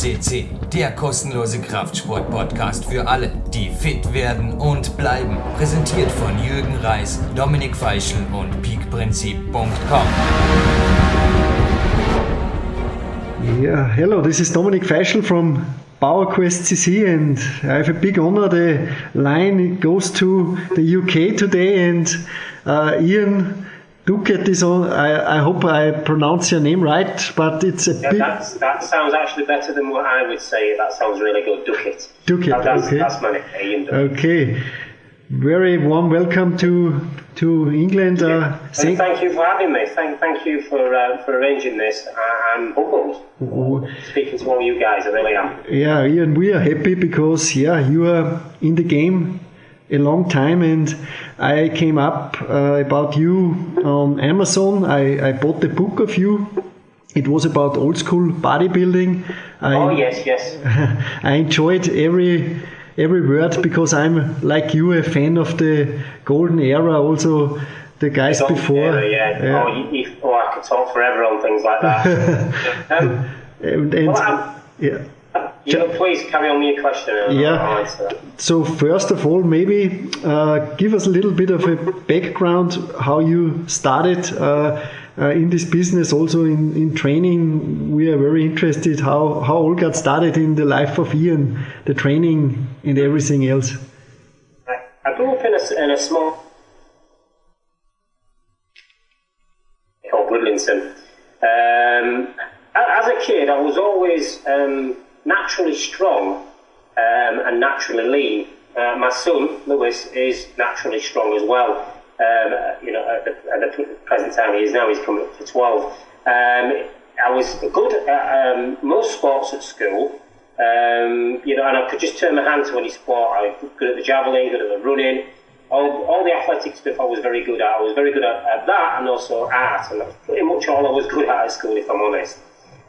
CC, der kostenlose Kraftsport-Podcast für alle, die fit werden und bleiben. Präsentiert von Jürgen Reis, Dominik Feischl und peakprinzip.com. Yeah, hello, this is Dominik Feischl from PowerQuest CC, and I have a big honor. The line goes to the UK today, and uh, Ian Duckett is on. I, I, hope I pronounce your name right, but it's a yeah, big. that sounds actually better than what I would say. That sounds really good, Duckett. Duckett, that's, okay. That's my name. Okay. Very warm welcome to to England. Uh, thank, thank you for having me. Thank, thank you for uh, for arranging this. I, am humbled. Oh. Speaking to all you guys, I really am. Yeah, Ian, we are happy because yeah, you are in the game a long time and I came up uh, about you on Amazon. I, I bought the book of you. It was about old school bodybuilding. I, oh yes, yes. I enjoyed every every word because I'm like you a fan of the golden era. Also the guys the before. Era, yeah. yeah. Oh, you, you, oh, I could talk forever on things like that. um, and, and well, yeah. Yeah, please carry on with your question. yeah. So first of all, maybe uh, give us a little bit of a background how you started uh, uh, in this business. Also in, in training, we are very interested how how all got started in the life of Ian, the training and everything else. I, I grew up in a, in a small called Woodlinson. Um, as a kid, I was always um, naturally strong um, and naturally lean. Uh, my son Lewis is naturally strong as well. Um, you know, at the, at the, present time he is now, he's coming up to 12. Um, I was good at um, most sports at school, um, you know, and I could just turn my hand to any sport. I was good at the javelin, good at the running, all, all the athletic stuff I was very good at. I was very good at, at that and also art, and pretty much all I was good at at school, if I'm honest.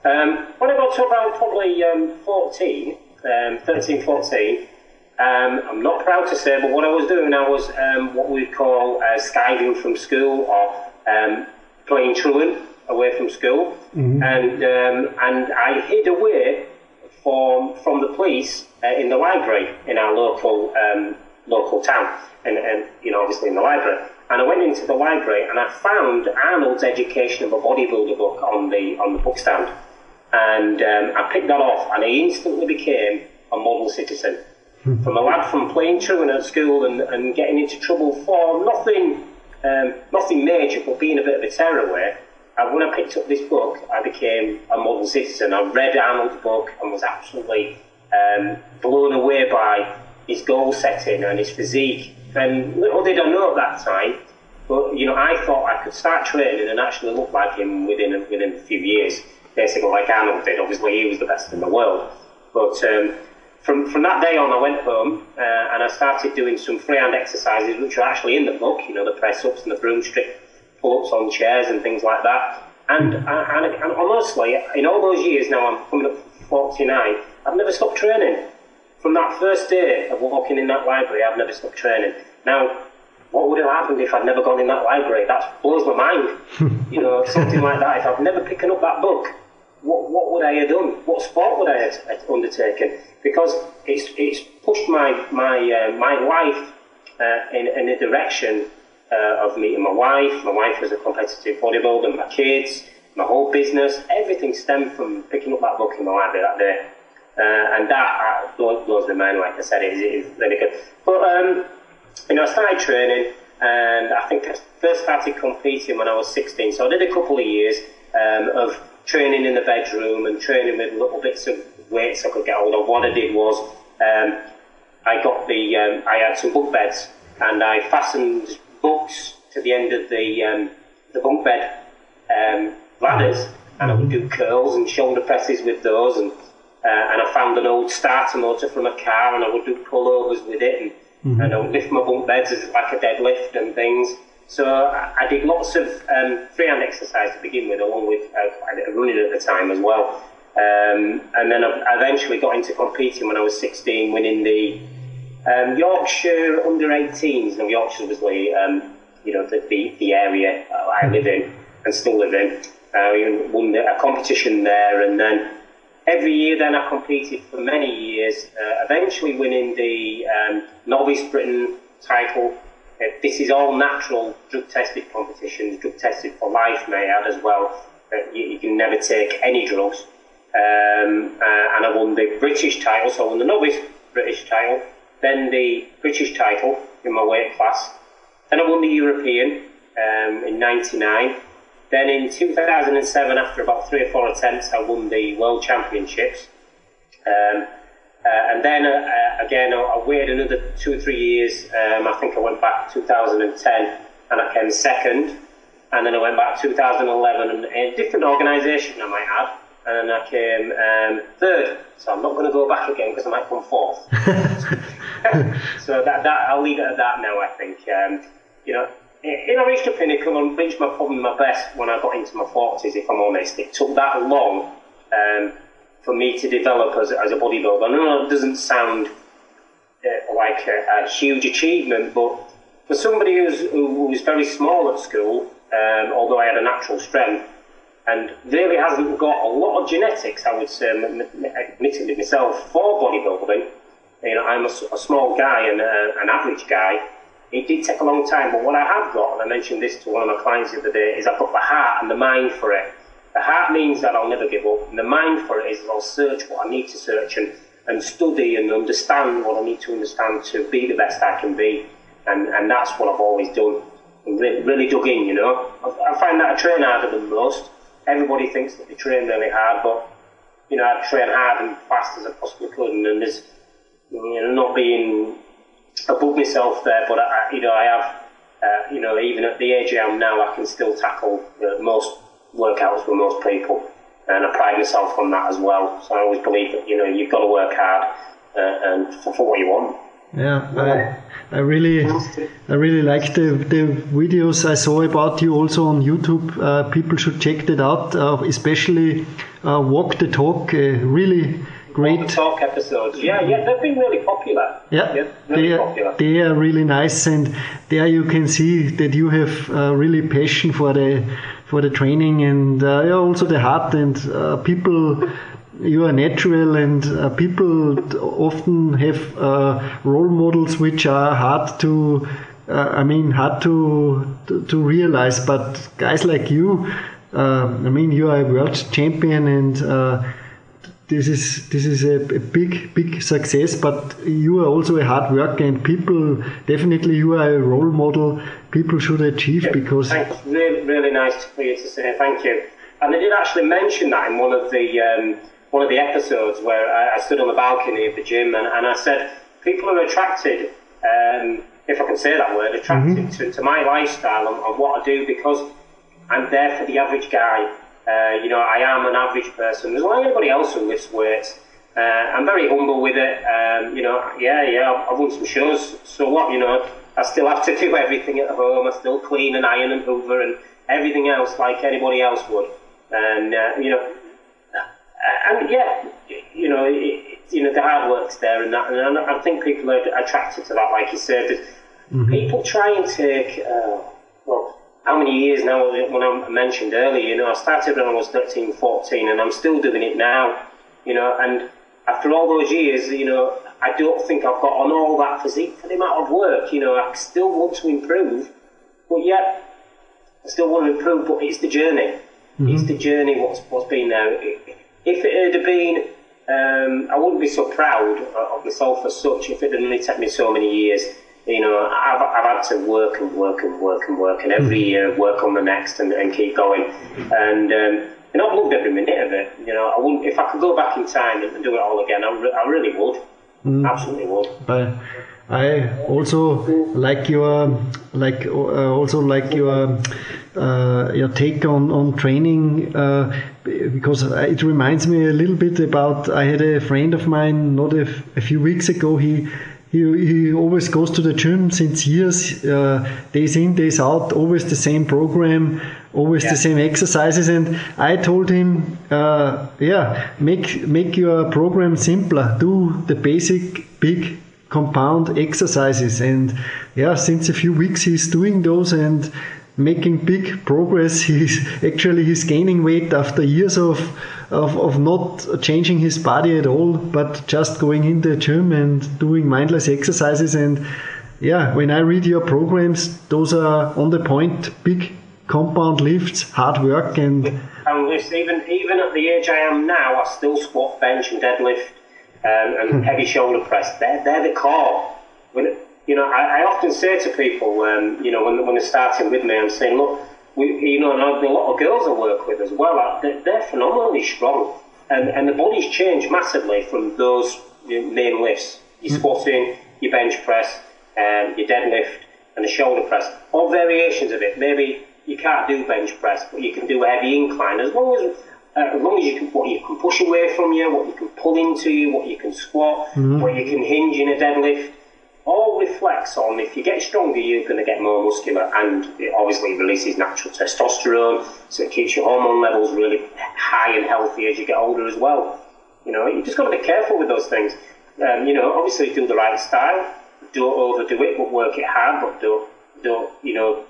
Um, when I got to about probably um, 14, um, 13, 14, um, I'm not proud to say, but what I was doing, I was um, what we call uh, skiving from school or um, playing truant away from school. Mm-hmm. And, and I hid away from, from the police uh, in the library in our local, local town, and, and, you know, obviously in the library and I went into the library and I found Arnold's Education of a Bodybuilder book on the on the bookstand and um, I picked that off, and I instantly became a model citizen. Hmm. from a lad from playing truant at school and, and getting into trouble for nothing, um, nothing major, but being a bit of a tearaway. And when I picked up this book, I became a model citizen. I read Arnold's book and was absolutely um, blown away by his goal setting and his physique. And little did I know at that time, but you know, I thought I could start training and actually look like him within within a few years basically like Arnold did. Obviously, he was the best in the world. But um, from, from that day on, I went home uh, and I started doing some freehand exercises, which are actually in the book, you know, the press ups and the broomstick pull ups on chairs and things like that. And, and, and, honestly, in all those years now, I'm coming up 49, I've never stopped training. From that first day of walking in that library, I've never stopped training. Now, what would have happened if I'd never gone in that library? That blows my mind. you know, something like that. If I'd never picked up that book, what, what would I have done? What sport would I have undertaken? Because it's, it's pushed my, my, uh, my life uh, in, in a direction uh, of meeting my wife. My wife was a competitive bodybuilder, my kids, my whole business. Everything stemmed from picking up that book in the library that day. Uh, and that uh, blows, blows my mind, like I said, it is really good. But, um, you know, I started training and I think I first started competing when I was 16. So I did a couple of years um, of training in the bedroom and training with little bits of weights I could get hold of. What I did was um, I got the um, I had some bunk beds and I fastened books to the end of the um, the bunk bed um, ladders and I would do curls and shoulder presses with those and uh, and I found an old starter motor from a car and I would do pullovers with it and, mm-hmm. and I would lift my bunk beds as like a deadlift and things. So I, did lots of um, freehand exercise to begin with, along with uh, running at the time as well. Um, and then I eventually got into competing when I was 16, winning the um, Yorkshire under 18s. Now Yorkshire was the um, you know the, the, the area I live in and still live in. We won a competition there, and then every year then I competed for many years, uh, eventually winning the um, novice Britain title. Uh, this is all natural drug tested competitions, drug tested for life, may I add as well. Uh, you, you, can never take any drugs. Um, uh, and I won the British title, so I won the novice British title, then the British title in my weight class. Then I won the European um, in 99. Then in 2007, after about three or four attempts, I won the World Championships. Um, uh, and then uh, uh again, I, I, waited another two or three years. Um, I think I went back 2010 and I came second. And then I went back 2011 and a different organisation, I might add. And then I came um, third. So I'm not going to go back again because I might come fourth. so that, that I'll leave it at that now. I think um, you know in I reached the pinnacle and reached my probably my best when I got into my forties. If I'm honest, it took that long um, for me to develop as, as a bodybuilder. Know it doesn't sound uh, like a, a, huge achievement, but for somebody who's, who was very small at school, um, although I had a natural strength, and really hasn't got a lot of genetics, I would say, admittedly myself, for bodybuilding. You know, I'm a, a small guy and uh, an average guy it did take a long time, but what I have got, and I mentioned this to one of my clients the other day, is I've got the heart and the mind for it. The heart means that I'll never give up, and the mind for it is I'll search what I need to search and, and study and understand what I need to understand to be the best I can be. And, and that's what I've always done. Really, really dug in, you know. I, I find that I train harder than most. Everybody thinks that they train really hard, but you know, I train hard and fast as I possibly could, and, and there's you know, not being above myself there, but I, you know, I have, uh, you know, even at the age I am now, I can still tackle uh, most workouts with most people, and I pride myself on that as well. So I always believe that you know you've got to work hard uh, and for, for what you want. Yeah, I, I really, I really like the, the videos I saw about you also on YouTube. Uh, people should check that out, uh, especially uh, Walk the Talk. Uh, really great talk episodes. Yeah, yeah, they've been really popular. Yeah, yeah really they, are, popular. they are really nice, and there you can see that you have uh, really passion for the for the training and uh, also the heart and uh, people. You are natural, and uh, people often have uh, role models which are hard to. Uh, I mean, hard to, to, to realize. But guys like you, I mean, you are a world champion, and this is this is a, a, big big success but you are also a hard worker and people definitely you are a role model people should achieve because thanks really really nice for you to say. Thank you. And I did actually mention that in one of the um, one of the episodes where I, I, stood on the balcony of the gym and, and I said people are attracted um, if I can say that word attracted mm-hmm. to, to my lifestyle and, and what I do because I'm there for the average guy uh, you know, I am an average person. There's like anybody else who lifts weights. Uh, I'm very humble with it. Um, you know, yeah, yeah, I've won some shows. So what, you know, I still have to do everything at home. I still clean and iron and hoover and everything else like anybody else would. And, uh, you know, and yeah, you know, it, you know, the hard work's there and that. And I think people are attracted to that, like you said. Mm-hmm. People try and take, uh, well, how many years now, when I mentioned earlier, you know, I started when I was 13, 14, and I'm still doing it now, you know, and after all those years, you know, I don't think I've got on all that physique for the amount of work, you know, I still want to improve, but yet, I still want to improve, but it's the journey. Mm-hmm. It's the journey what's, what's been there. If it had been, um, I wouldn't be so proud of myself as such if it had only taken me so many years you know, I've, I've had to work and work and work and work, and every mm. year work on the next and, and keep going. And um, you know, I've loved every minute of it. You know, I wouldn't if I could go back in time and do it all again. I, re- I really would. Mm. Absolutely would. But I also like your like uh, also like your uh, your take on on training uh, because it reminds me a little bit about I had a friend of mine not a, a few weeks ago he he, he always goes to the gym since years, uh, days in, days out, always the same program, always yeah. the same exercises. And I told him, uh, yeah, make make your program simpler. Do the basic big compound exercises. And yeah, since a few weeks he's doing those, and making big progress. He's actually he's gaining weight after years of, of of not changing his body at all, but just going in the gym and doing mindless exercises. And yeah, when I read your programs, those are on the point, big compound lifts, hard work, and. And even even at the age I am now, I still squat, bench, and deadlift, um, and hmm. heavy shoulder press. They're they're the core. When, you know, I, I often say to people, um, you know, when, when they're starting with me, I'm saying, look, we, you know, and a lot of girls I work with as well, they're, they're phenomenally strong. And, and the body's changed massively from those main lifts. Your mm. squatting, your bench press, um, your deadlift, and the shoulder press. All variations of it. Maybe you can't do bench press, but you can do a heavy incline as long as uh, as long as you can, what you can push away from you, what you can pull into you, what you can squat, mm-hmm. what you can hinge in a deadlift, all reflects on if you get stronger, you're going to get more muscular, and it obviously releases natural testosterone, so it keeps your hormone levels really high and healthy as you get older as well. You know, you just got to be careful with those things. Um, you know, obviously do the right style, don't overdo it, but work it hard, but don't, don't, you know,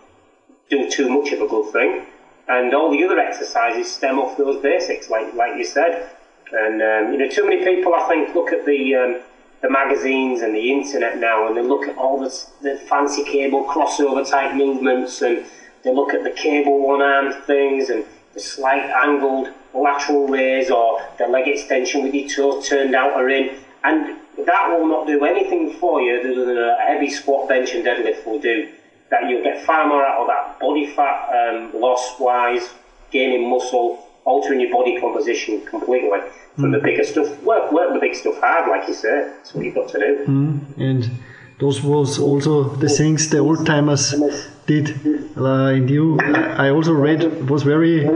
do too much of a good thing. And all the other exercises stem off those basics, like like you said. And um, you know, too many people, I think, look at the um, the magazines and the internet now, and they look at all the, the fancy cable crossover type movements, and they look at the cable one arm things and the slight angled lateral raise or the leg extension with your toes turned out or in, and that will not do anything for you other than a heavy squat, bench, and deadlift will do. That you'll get far more out of that body fat um, loss wise, gaining muscle, altering your body composition completely from the bigger stuff. Work, work the big stuff hard, like you said. That's what you've got to do. Mm. And those was also the things the old timers did. Uh, and you, I also read was very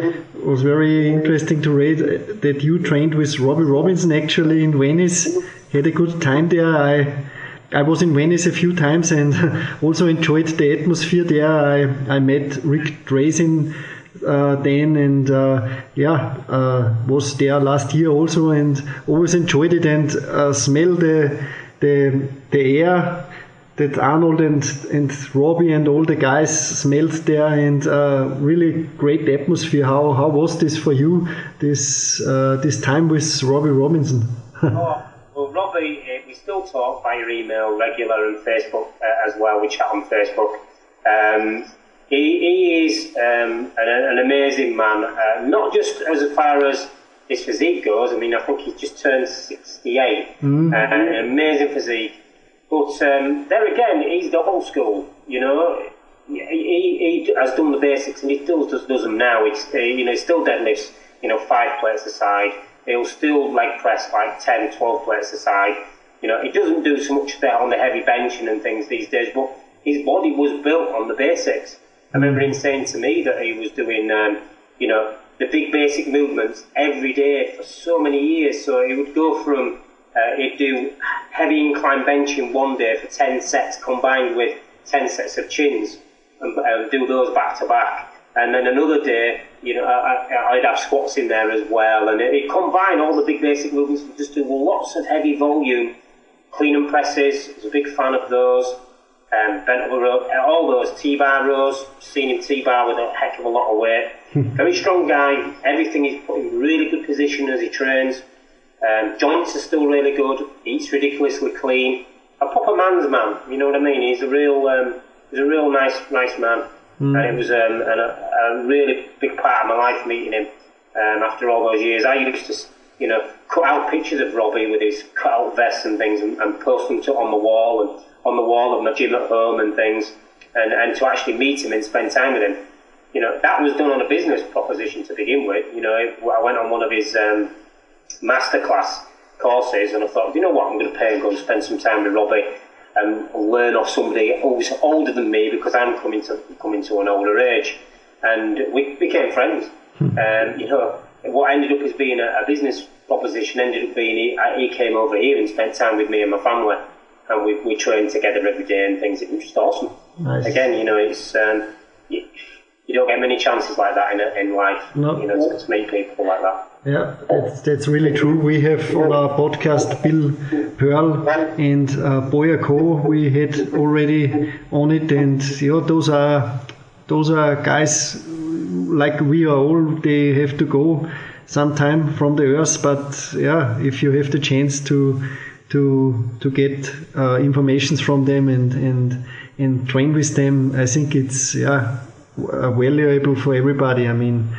was very interesting to read that you trained with Robbie Robinson actually in Venice. Had a good time there. I. I was in Venice a few times and also enjoyed the atmosphere there. I, I met Rick Drasin uh, then and uh, yeah uh, was there last year also and always enjoyed it and uh, smell the the the air that Arnold and and Robbie and all the guys smelled there and uh, really great atmosphere. How how was this for you? This uh, this time with Robbie Robinson. oh, well, Robbie, we still talk via email, regular, and Facebook as well. We chat on Facebook. Um, he, he is um, an, an, amazing man, uh, not just as far as his physique goes. I mean, I think he just turned 68, mm-hmm. uh, an amazing physique. But um, there again, he's the old school, you know. He, he, he, has done the basics and he still does, does them now. He's, uh, you know, he still deadlifts, you know, five plates aside. He'll still leg press like 10, 12 plates aside. You know, he doesn't do so much there on the heavy benching and things these days, but his body was built on the basics. I remember him saying to me that he was doing, um, you know, the big basic movements every day for so many years. So he would go from, uh, he'd do heavy incline benching one day for 10 sets combined with 10 sets of chins and uh, do those back to back. And then another day, you know, I, would have squats in there as well. And it, combined all the big basic movements, just do lots of heavy volume, clean and presses. I was a big fan of those um, bent over row, all those T-bar rows, seen him T-bar with a heck of a lot of weight. Very strong guy. Everything he's put in really good position as he trains. Um, joints are still really good. Eats ridiculously clean. A proper man's man. You know what I mean? He's a real, um, he's a real nice, nice man. Mm. And it was um, an, a, a, really big part of my life meeting him. Um, after all those years, I used to, you know, cut out pictures of Robbie with his cut out vests and things and, and post them to, on the wall and on the wall of my gym at home and things, and, and to actually meet him and spend time with him. You know, that was done on a business proposition to begin with. You know, I went on one of his um, masterclass courses and I thought, you know what, I'm going to pay and go and spend some time with Robbie and learn off somebody who's older than me because I'm coming to coming to an older age. And we became friends. Hmm. Um, you know, what ended up as being a, a business proposition ended up being he, he, came over here and spent time with me and my family and we, we train together every day and things. It was just awesome. Nice. Again, you know, it's um, you, you, don't get many chances like that in, in life. No. You know, to, to meet people like that. Yeah, that's, that's really true. We have on our podcast Bill Pearl and uh, Boyer Coe. We had already on it, and you know, those are those are guys like we are all. They have to go sometime from the earth, but yeah, if you have the chance to to to get uh, informations from them and and and train with them, I think it's yeah valuable for everybody. I mean,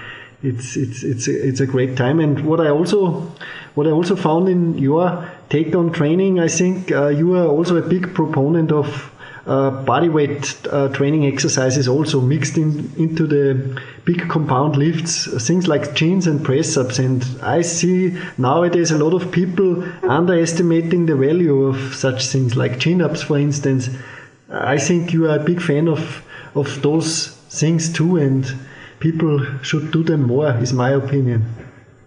it's it's it's a, it's a great time. And what I also what I also found in your take on training, I think uh, you are also a big proponent of uh, body weight uh, training exercises also mixed in, into the big compound lifts, things like chins and press ups. And I see nowadays a lot of people underestimating the value of such things like chin ups, for instance. I think you are a big fan of, of those things too, and people should do them more, is my opinion.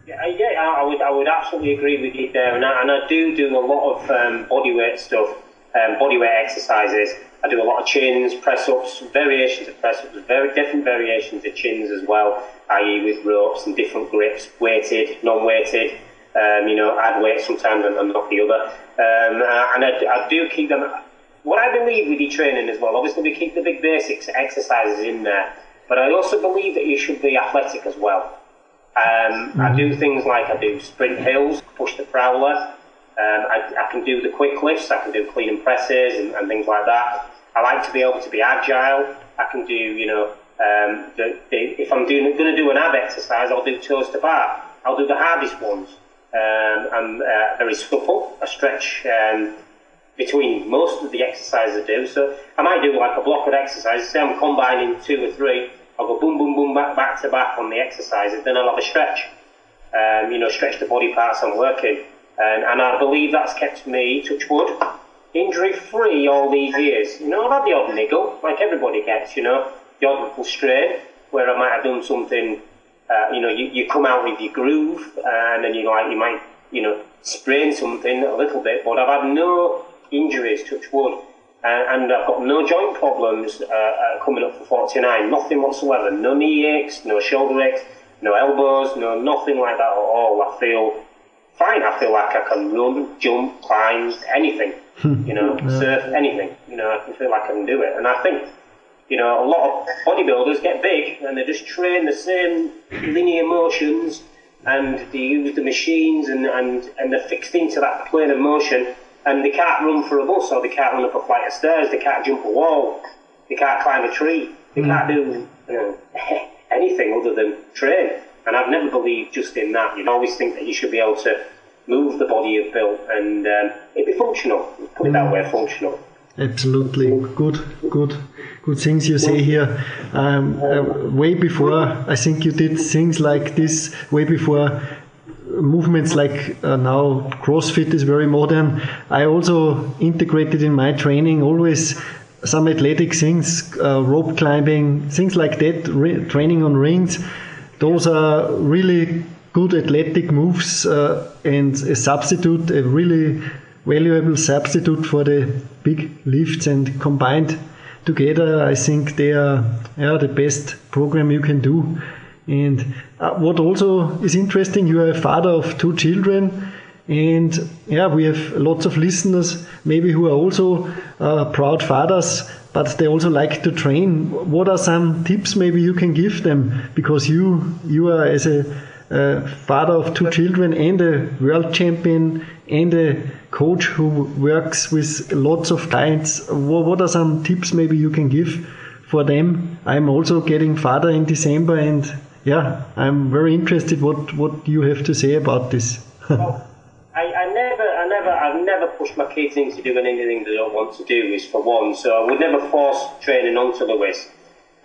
Yeah, yeah I, would, I would absolutely agree with you there. And I, and I do do a lot of um, body weight stuff, um, body weight exercises. I do a lot of chins, press ups, variations of press ups, very different variations of chins as well, i.e., with ropes and different grips, weighted, non weighted. Um, you know, add weight sometimes and, and not the other. Um, and I, I, do keep them. What I believe with your training as well, obviously, we keep the big basics exercises in there, but I also believe that you should be athletic as well. Um, mm-hmm. I do things like I do sprint hills, push the prowler, um, I, I, can do the quick lifts, I can do clean and presses and, and, things like that. I like to be able to be agile. I can do, you know, um, the, the, if I'm doing going to do an ab exercise, I'll do toes to bar. I'll do the hardest ones. Um, I'm uh, very supple. I stretch um, between most of the exercises I do. So I might do like a block of exercises. Say I'm combining two or three. I'll go boom, boom, boom, back, back to back on the exercises. Then I'll have a stretch. Um, you know, stretch the body parts I'm working. And, and I believe that's kept me, touch wood, injury free all these years. You know, I've had the odd niggle, like everybody gets, you know, the odd little strain where I might have done something, uh, you know, you, you come out with your groove and then you like, you might, you know, sprain something a little bit, but I've had no injuries, touch wood. And, and I've got no joint problems uh, uh, coming up for 49, nothing whatsoever. No knee aches, no shoulder aches, no elbows, no nothing like that at all. I feel fine. I feel like I can run, jump, climb, anything. Hmm. you know, yeah. surf, anything. You know, I can feel like I can do it. And I think, you know, a lot of bodybuilders get big and they just train the same linear motions and they use the machines and, and, and they're fixed into that plane of motion and they can't run for a bus or they can't run up a flight of stairs, they can't jump a wall, they can't climb a tree, they mm. can't do you know, anything other than train. And I've never believed just in that. You always think that you should be able to move the body you've built and um, it'd be functional. Put it that way, functional. Absolutely, good, good, good things you say here. Um, uh, way before, I think you did things like this way before movements like uh, now CrossFit is very modern. I also integrated in my training always some athletic things, uh, rope climbing, things like that, training on rings. Those are really good athletic moves uh, and a substitute, a really valuable substitute for the big lifts and combined together, I think they are yeah, the best program you can do. And uh, what also is interesting, you are a father of two children, and yeah, we have lots of listeners maybe who are also uh, proud fathers, but they also like to train. What are some tips maybe you can give them? Because you you are as a father of two children and a world champion and a coach who works with lots of clients. What are some tips maybe you can give for them? I'm also getting father in December and yeah, I'm very interested what, what you have to say about this I, I never, I never, I've never pushed my kids into doing anything they don't want to do. Is for one, so I would never force training onto Lewis.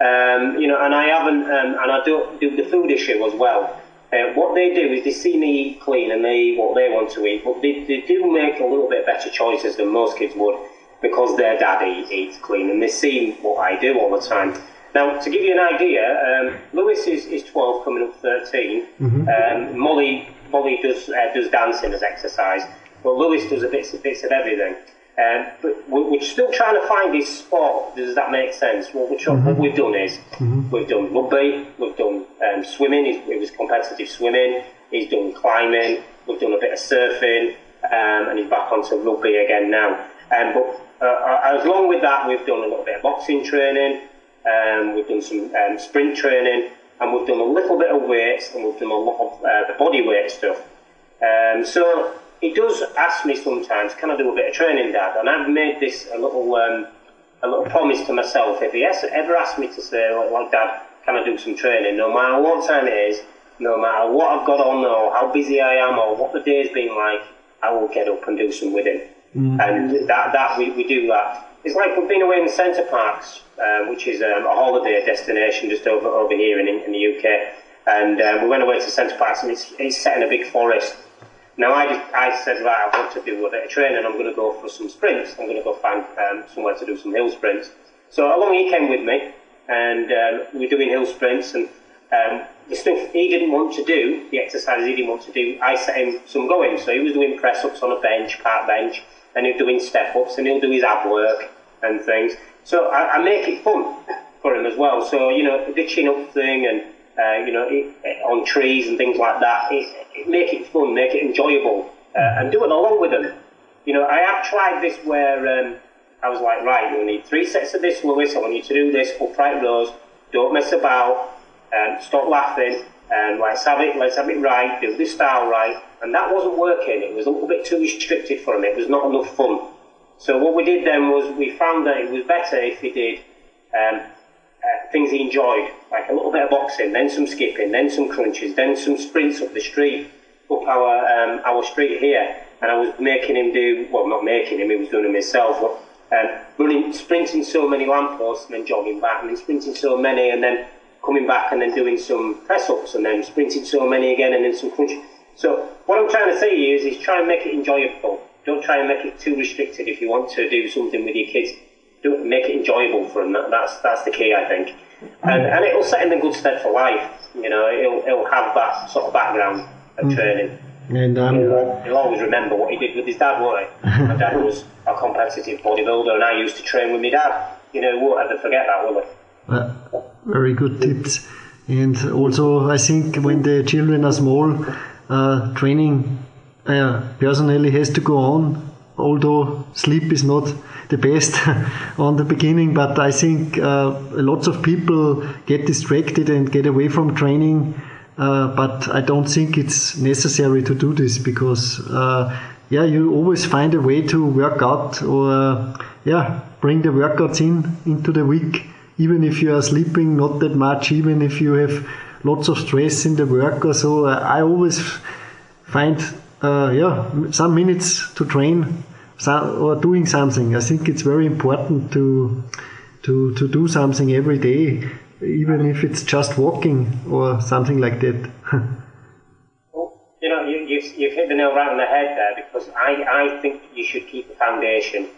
Um, you know, and I haven't, um, and I don't do the food issue as well. Uh, what they do is they see me eat clean and they eat what they want to eat, but they, they do make a little bit better choices than most kids would because their daddy eats clean and they see what I do all the time. Now, to give you an idea, um, Lewis is, is 12, coming up 13. Mm-hmm. Um, Molly Molly does uh, does dancing as exercise, but Lewis does a bits, bits of everything. Um, but we're still trying to find his spot. Does that make sense? What, we mm-hmm. what we've done is mm-hmm. we've done rugby, we've done um, swimming. It was competitive swimming. He's done climbing. We've done a bit of surfing, um, and he's back onto rugby again now. Um, but uh, uh, as long with that, we've done a little bit of boxing training. Um, we've done some um, sprint training, and we've done a little bit of weights, and we've done a lot of uh, the body weight stuff. Um, so he does ask me sometimes, "Can I do a bit of training, Dad?" And I've made this a little um, a little promise to myself. If he has, ever asks me to say, like, like, Dad, can I do some training? No matter what time it is, no matter what I've got on or how busy I am or what the day's been like, I will get up and do some with him. Mm. And that, that we, we do that. It's like we've been away in Center Parcs, uh, which is um, a holiday destination just over over here in, in the UK. And um, we went away to Center Parcs and it's, it's set in a big forest. Now I, just, I said, right, I want to do a bit of training. I'm going to go for some sprints. I'm going to go find um, somewhere to do some hill sprints. So along he came with me, and um, we were doing hill sprints. And um, the stuff he didn't want to do, the exercises he didn't want to do, I set him some going. So he was doing press ups on a bench, park bench, and he was doing step ups, and he'll do his ab work and things. So I, I make it fun for him as well. So you know the chin up thing and uh, you know it, on trees and things like that. It, it, make it fun, make it enjoyable, uh, and do it along with them. You know I have tried this where um, I was like, right, you need three sets of this, Lewis. I want you to do this upright rows. Don't mess about um, stop laughing, and let's have it, let's have it right, do this style right. And that wasn't working. It was a little bit too restricted for him. It was not enough fun. So what we did then was we found that it was better if he did um, uh, things he enjoyed, like a little bit of boxing, then some skipping, then some crunches, then some sprints up the street, up our um, our street here. And I was making him do, well, not making him, he was doing it himself, but um, running, sprinting so many lampposts and then jogging back, and then sprinting so many, and then coming back and then doing some press ups and then sprinting so many again and then some crunches. So what I'm trying to say is, is try and make it enjoyable. Don't try and make it too restricted. If you want to do something with your kids, do make it enjoyable for them. That, that's that's the key, I think, and and it'll set him in good stead for life. You know, he'll he'll have that sort of background of mm. training. And um, he'll, he'll, always remember what he did with his dad, won't he? my dad was a competitive bodybuilder, and I used to train with my dad. You know, won't ever forget that, will he? Uh, very good tips. And also, I think when the children are small, uh, training uh, personally has to go on. Although sleep is not the best on the beginning, but I think uh, lots of people get distracted and get away from training. Uh, but I don't think it's necessary to do this because, uh, yeah, you always find a way to work out or, yeah, bring the workouts in into the week even if you are sleeping not that much, even if you have lots of stress in the work or so, I always find uh, yeah some minutes to train or doing something. I think it's very important to to to do something every day, even if it's just walking or something like that. you know, you, you've, you've hit the nail right on the head there because I, I think you should keep a foundation.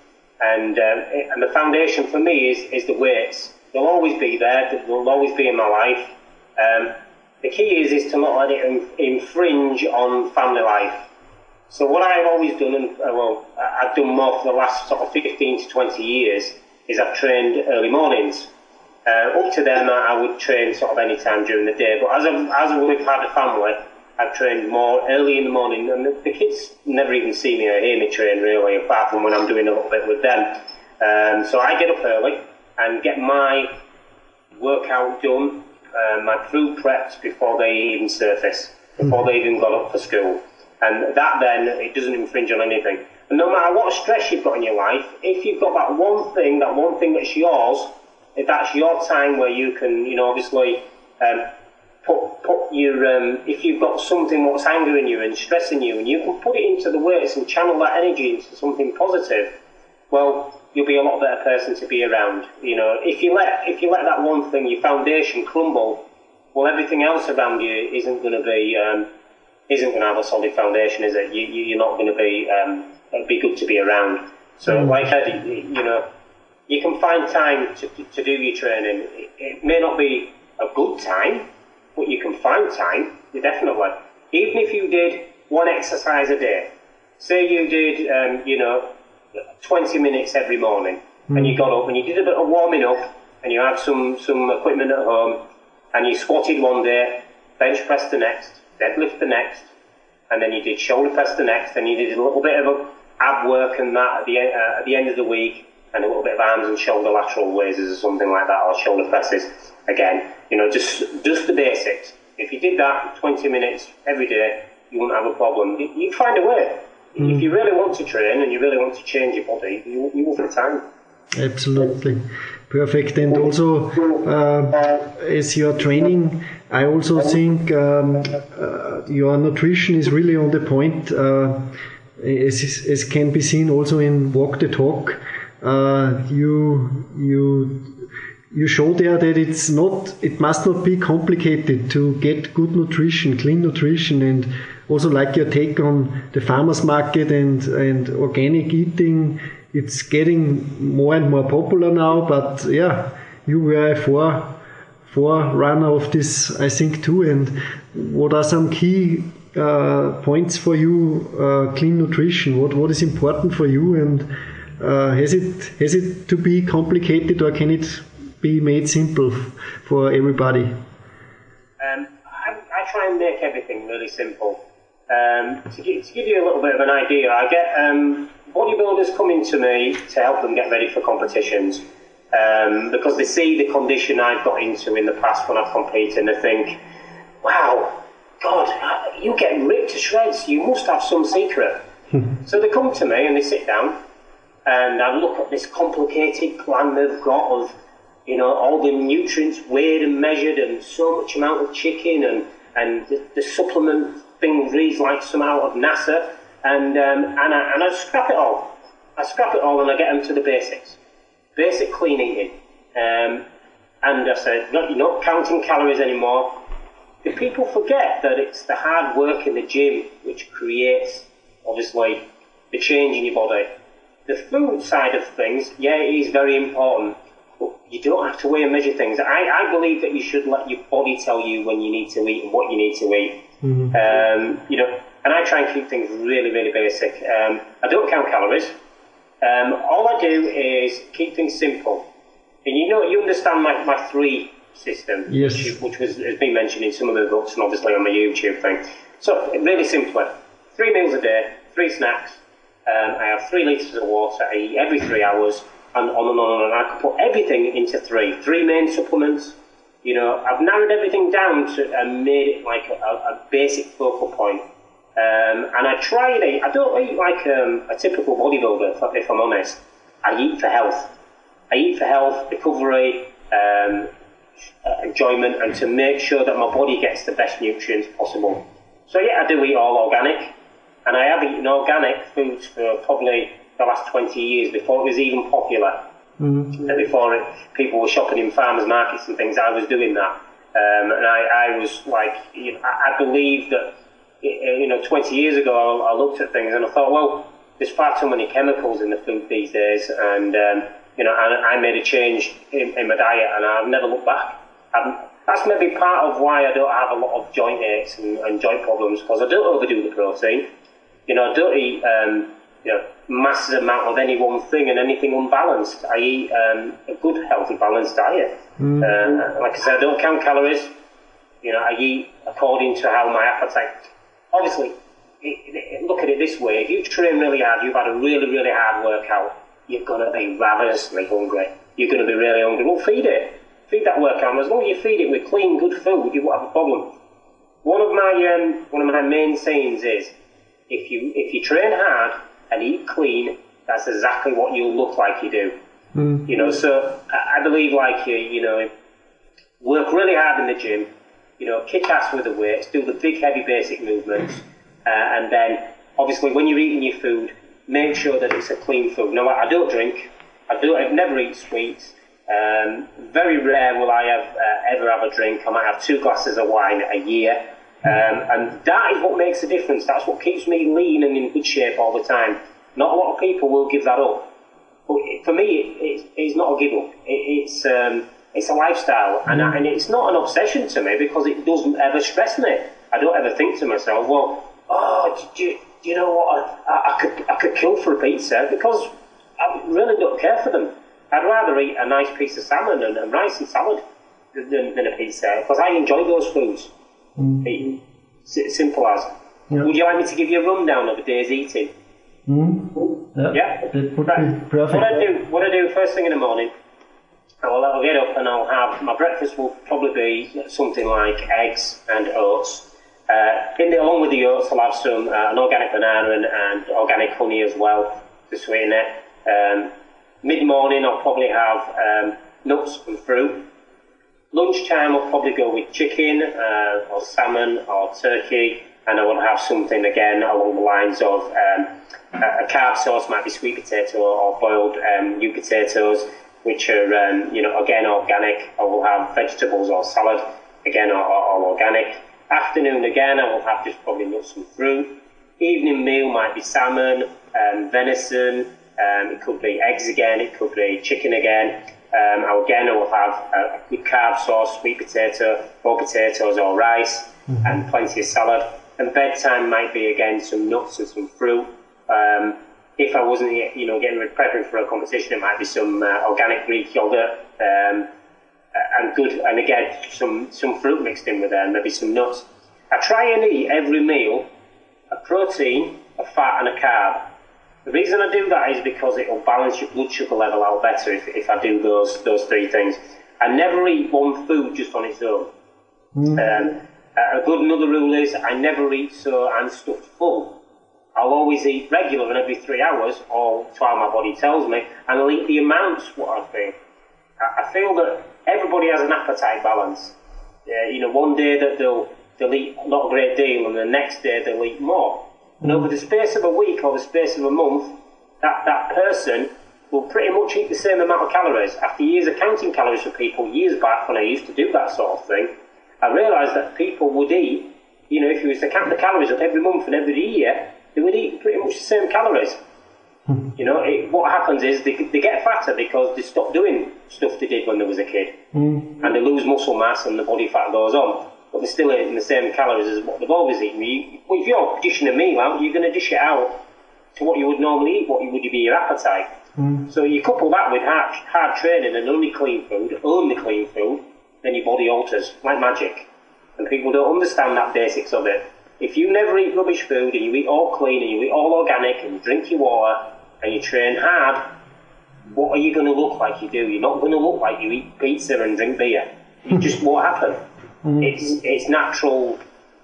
And, um, and the foundation for me is, is the weights they'll always be there. They'll always be in my life. Um, the key is is to not let it infringe on family life. So what I've always done, and uh, well, I've done more for the last sort of 15 to 20 years, is I've trained early mornings. Uh, up to then, I would train sort of any time during the day. But as I've, as we've had a family, I've trained more early in the morning, and the, the, kids never even see me or hear me train really, apart from when I'm doing a little bit with them. Um, so I get up early and get my workout done, uh, my crew prepped before they even surface, before mm. they even got up for school. And that then, it doesn't infringe on anything. And no matter what stress you've got in your life, if you've got that one thing, that one thing that's yours, if that's your time where you can, you know, obviously um, put put your, um, if you've got something that's angering you and stressing you, and you can put it into the weights and channel that energy into something positive, well, you'll be a lot better person to be around. You know, if you let if you let that one thing, your foundation, crumble, well, everything else around you isn't going to be um, isn't going to have a solid foundation, is it? You, you, are not going to be um, be good to be around. So, mm. like I said, you know, you can find time to, to do your training. It, it may not be a good time, but you can find time. You definitely, even if you did one exercise a day. Say you did, um, you know, 20 minutes every morning mm. and you got up and you did a bit of warming up and you had some, some equipment at home and you squatted one day, bench pressed the next, deadlift the next, and then you did shoulder press the next, and you did a little bit of ab work and that at the, uh, at the end of the week, and a little bit of arms and shoulder lateral raises or something like that, or shoulder presses. Again, you know, just just the basics. If you did that 20 minutes every day, you wouldn't have a problem. You, would find a way. Mm. If you really want to train and you really want to change your body, you, you will find time. Absolutely. Perfect. And also, uh, as you are training, I also think um, uh, your nutrition is really on the point. Uh, as, as can be seen also in Walk the Talk, uh, you you you show there that it's not it must not be complicated to get good nutrition, clean nutrition, and also like your take on the farmers market and and organic eating it's getting more and more popular now. But yeah, you were a fore forerunner of this, I think, too. And what are some key uh, points for you? Uh, clean nutrition. What what is important for you? And uh, has it has it to be complicated, or can it be made simple for everybody? Um, I, I, try and make everything really simple. Um, to, give, to, give, you a little bit of an idea, I get um, bodybuilders coming to me to help them get ready for competitions um, because they see the condition I've got into in the past when I've competed and they think, wow, God, you get ripped to shreds. You must have some secret. so they come to me and they sit down and I look at this complicated plan they've got of, you know, all the nutrients weighed and measured and so much amount of chicken and, and the, the supplement thing reads like some out of NASA and um, and I, and I scrap it all. I scrap it all and I get them to the basics, basic clean eating. Um, and I said, not, you're not counting calories anymore. The people forget that it's the hard work in the gym which creates, obviously, the change in your body. The food side of things, yeah, it is very important, but you don't have to weigh and measure things. I, I believe that you should let your body tell you when you need to eat and what you need to eat. Mm-hmm. Um, you know, and I try and keep things really, really basic. Um, I don't count calories. Um, all I do is keep things simple. And you know, you understand my, my three system, yes. which, which was, has been mentioned in some of the books and obviously on my YouTube thing. So, really simply, three meals a day, three snacks. Um, I have three litres of water. I eat every three hours, and on and on and on. I can put everything into three. Three main supplements. You know, I've narrowed everything down to and made it like a, a basic focal point um, and I try and eat, I don't eat like um, a typical bodybuilder, if I'm honest. I eat for health. I eat for health, recovery, um, uh, enjoyment, and to make sure that my body gets the best nutrients possible. So, yeah, I do eat all organic, and I have eaten organic foods for probably the last 20 years before it was even popular. Mm-hmm. Before it, people were shopping in farmers markets and things, I was doing that. Um, and I, I was like, you know, I, I believe that you know, 20 years ago, I, I, looked at things and I thought, well, there's far too many chemicals in the food these days, and um, you know, I, I, made a change in, in, my diet, and I've never looked back. I've, that's maybe part of why I don't have a lot of joint aches and, and joint problems because I don't overdo the protein. You know, I don't eat um, you know massive amount of any one thing and anything unbalanced. I eat um, a good, healthy, balanced diet. Mm. Uh, like I said, I don't count calories. You know, I eat according to how my appetite obviously, look at it this way: if you train really hard, you've had a really, really hard workout, you're going to be ravenously hungry. You're going to be really hungry. Well, feed it. Feed that workout. As long as you feed it with clean, good food, you won't have a problem. One of my um, one of my main sayings is, if you if you train hard and eat clean, that's exactly what you'll look like you do. Mm. You know, so I, I believe like you, you know, work really hard in the gym, you know, kick ass with the weights, do the big heavy basic movements, uh, and then obviously when you're eating your food, make sure that it's a clean food. Now I don't drink, I do, I've never eat sweets. Um, very rare will I have uh, ever have a drink. I might have two glasses of wine a year, um, and that is what makes a difference. That's what keeps me lean and in good shape all the time. Not a lot of people will give that up, but for me, it, it, it's not a give up. It, it's um, it's a lifestyle, and, I, and it's not an obsession to me because it doesn't ever stress me. I don't ever think to myself, well, oh, do you, do you know what? I, I, could I could kill for a pizza because I really don't care for them. I'd rather eat a nice piece of salmon and, and rice and salad than, than, a pizza because I enjoy those foods. Mm. simple as. Yeah. Would you like me to give you a rundown of a day's eating? Mm. Yeah, Yeah. that would Right. be perfect. What I do, what I do first thing in the morning, I'll, I'll get up and I'll have my breakfast will probably be something like eggs and oats. Uh, in the, along with the oats, I'll have some uh, an organic banana and, and organic honey as well to sweeten it. Um, Mid morning, I'll probably have um, nuts and fruit. Lunchtime, I'll probably go with chicken uh, or salmon or turkey, and I will have something again along the lines of um, a, carb source, might be sweet potato or boiled um, new potatoes, which are um, you know again organic. I will have vegetables or salad, again all, organic. Afternoon again, I will have just probably nuts and fruit. Evening meal might be salmon, um, venison. Um, it could be eggs again. It could be chicken again. Um, I- again, I will have a, a good carb source, sweet potato, or potatoes or rice, and plenty of salad. And bedtime might be again some nuts and some fruit. Um, if I wasn't, you know, getting preparing for a competition, it might be some uh, organic Greek yogurt um, and good, and again some some fruit mixed in with there, and maybe some nuts. I try and eat every meal a protein, a fat, and a carb. The reason I do that is because it will balance your blood sugar level out better if, if I do those those three things. I never eat one food just on its own. Um, a good another rule is I never eat so I'm stuffed full. I'll always eat regular and every three hours, or while my body tells me, and I'll eat the amounts what I feel. I, I feel that everybody has an appetite balance. Yeah, you know, one day that they'll they'll eat not a great deal, and the next day they'll eat more. And over mm. the space of a week or the space of a month, that, that person will pretty much eat the same amount of calories. After years of counting calories for people, years back when I used to do that sort of thing, I realised that people would eat, you know, if you was to count the calories up every month and every year, they would eat pretty much the same calories. You know, it, what happens is they, they get fatter because they stop doing stuff they did when they was a kid. Mm. And they lose muscle mass and the body fat goes on. But they're still eating the same calories as what they've always eaten. You, well, if you're dishing a meal out, you're going to dish it out to what you would normally eat, what would be your appetite. Mm. So you couple that with hard, hard training and only clean food, only clean food, then your body alters like magic. And people don't understand that basics of it. If you never eat rubbish food and you eat all clean and you eat all organic and you drink your water and you train hard, what are you going to look like you do? You're not going to look like you eat pizza and drink beer. It hmm. just won't happen. Hmm. It's it's natural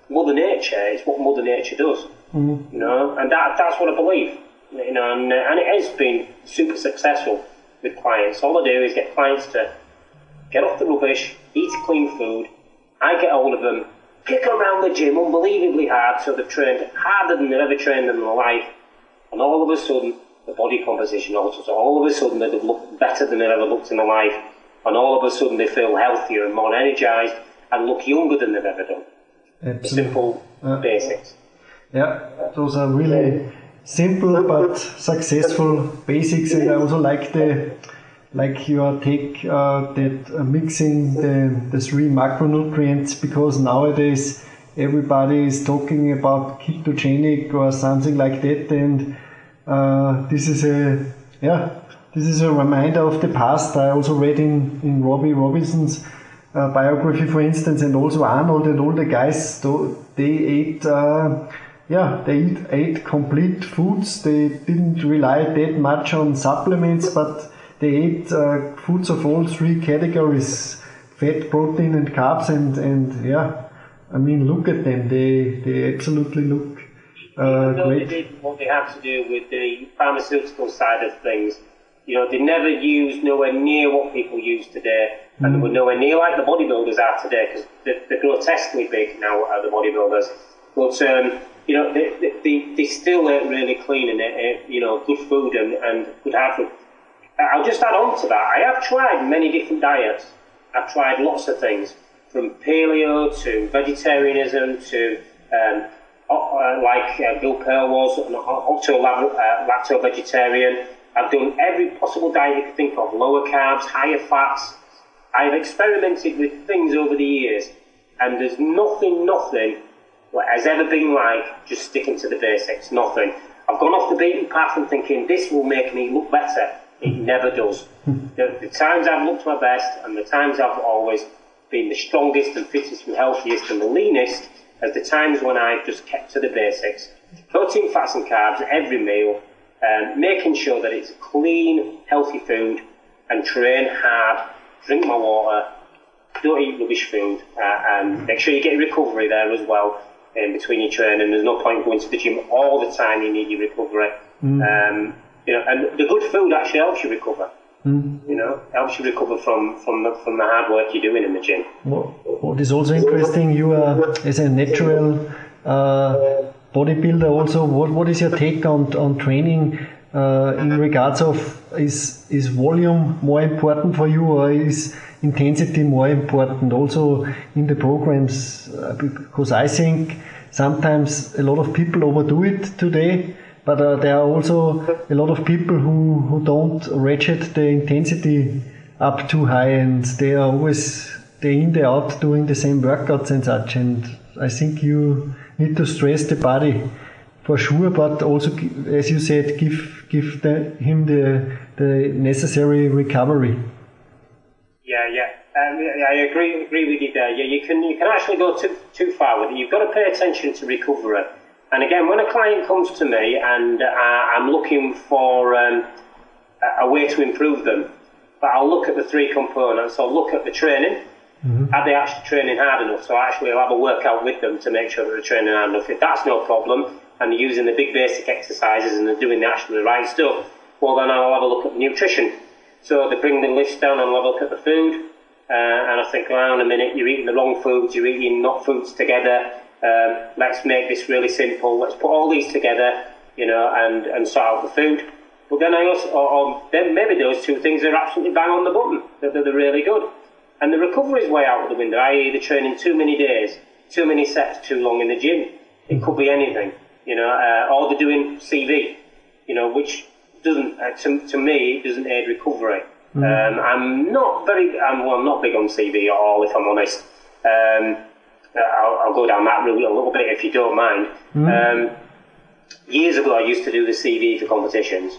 Mother Nature. It's what Mother Nature does. Hmm. You know, and that that's what I believe. You know, and, uh, and it has been super successful with clients. All I do is get clients to get off the rubbish, eat clean food. I get hold of them, kick around the gym unbelievably hard, so they've trained harder than they've ever trained in their life, and all of a sudden the body composition alters. All of a sudden they look better than they've ever looked in their life, and all of a sudden they feel healthier and more energised and look younger than they've ever done. Absolutely. Simple Uh, basics. Yeah, those are really simple but successful basics, and I also like the like your take uh, that uh, mixing the, the three macronutrients because nowadays everybody is talking about ketogenic or something like that, and uh, this is a yeah this is a reminder of the past. I also read in in Robbie Robinson's uh, biography, for instance, and also Arnold and all the guys, they ate, uh, yeah, they eat, ate complete foods. They didn't rely that much on supplements, but they ate uh, foods of all three categories: fat, protein, and carbs. And and yeah, I mean, look at them. They they absolutely look uh, though they great. did what they had to do with the pharmaceutical side of things, you know, they never used nowhere near what people use today, and they were nowhere near like the bodybuilders are today because they're, they're grotesquely big now, uh, the bodybuilders. But um, you know, they, they- they, still ate really clean and ate, you know, good food and, and good food. I'll just add on to that. I have tried many different diets. I've tried lots of things, from paleo to vegetarianism to um, uh, like uh, Bill Pearl was, an octo uh, lacto vegetarian. I've done every possible diet you can think of: lower carbs, higher fats. I've experimented with things over the years, and there's nothing, nothing that has ever been like just sticking to the basics. Nothing. I've gone off the beaten path and thinking this will make me look better. It never does. the, the times I've looked my best and the times I've always been the strongest and fittest and healthiest and the leanest as the times when I've just kept to the basics. Protein, fats and carbs every meal um, making sure that it's clean, healthy food, and train hard, drink my water, don't eat rubbish food, uh, and make sure you get recovery there as well in between your training. There's no point going to the gym all the time. You need your recovery. Mm. Um, you know, and the good food actually helps you recover. Mm. You know, helps you recover from from the, from the hard work you're doing in the gym. what is also interesting, you are as a natural uh, bodybuilder. Also, what what is your take on on training? Uh, in regards of is is volume more important for you or is intensity more important also in the programs uh, because I think sometimes a lot of people overdo it today but uh, there are also a lot of people who, who don't ratchet the intensity up too high and they are always day in day out doing the same workouts and such. And I think you need to stress the body for sure but also as you said give give the, him the the necessary recovery. Yeah yeah. Um, I agree agree with you there. Yeah you can you can actually go too too far with it. You've got to pay attention to recovery and again, when a client comes to me and uh, I'm looking for um, a way to improve them, but I'll look at the three components. I'll look at the training. Mm-hmm. Are they actually training hard enough? So actually, I'll have a workout with them to make sure that they're training hard enough. If that's no problem, and they're using the big basic exercises and they're doing the actually the right stuff, well then I'll have a look at nutrition. So they bring the list down and I'll have a look at the food. Uh, and I think, well, in a minute, you're eating the wrong foods, you're eating not foods together, um, let's make this really simple. Let's put all these together, you know, and, and sort out the food. But then I also, or, or then maybe those two things are absolutely bang on the button. That they're, they're really good. And the recovery is way out of the window, i.e., the training too many days, too many sets, too long in the gym. It could be anything, you know, uh, or they're doing CV, you know, which doesn't, uh, to, to me, doesn't aid recovery. Mm. Um, I'm not very, I'm, well, I'm not big on CV at all, if I'm honest. Um, uh, I'll, I'll, go down that route a little bit if you don't mind. Mm. Um, years ago, I used to do the CV for competitions,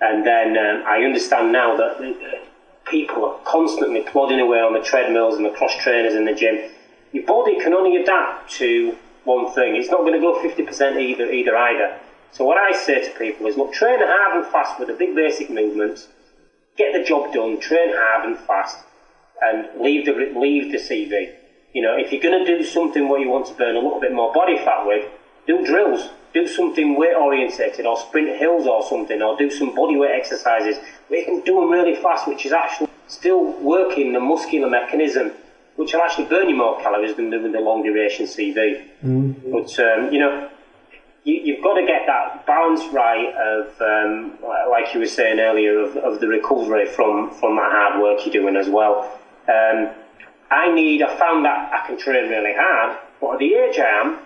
and then um, I understand now that uh, people are constantly plodding away on the treadmills and the cross trainers in the gym. Your body can only adapt to one thing. It's not going to go 50% either, either either. So what I say to people is, look, train hard and fast with the big basic movements, get the job done, train hard and fast, and leave the leave the CV. You know, if you're going to do something where you want to burn a little bit more body fat with, do drills. Do something weight orientated or sprint hills or something or do some body weight exercises where you can do them really fast, which is actually still working the muscular mechanism, which will actually burn you more calories than doing the long duration CV. Mm. But, um, you know, you, have got to get that balance right of, um, like you were saying earlier, of, of, the recovery from, from that hard work you're doing as well. Um, I need, I found that I can train really hard, but at the age I am,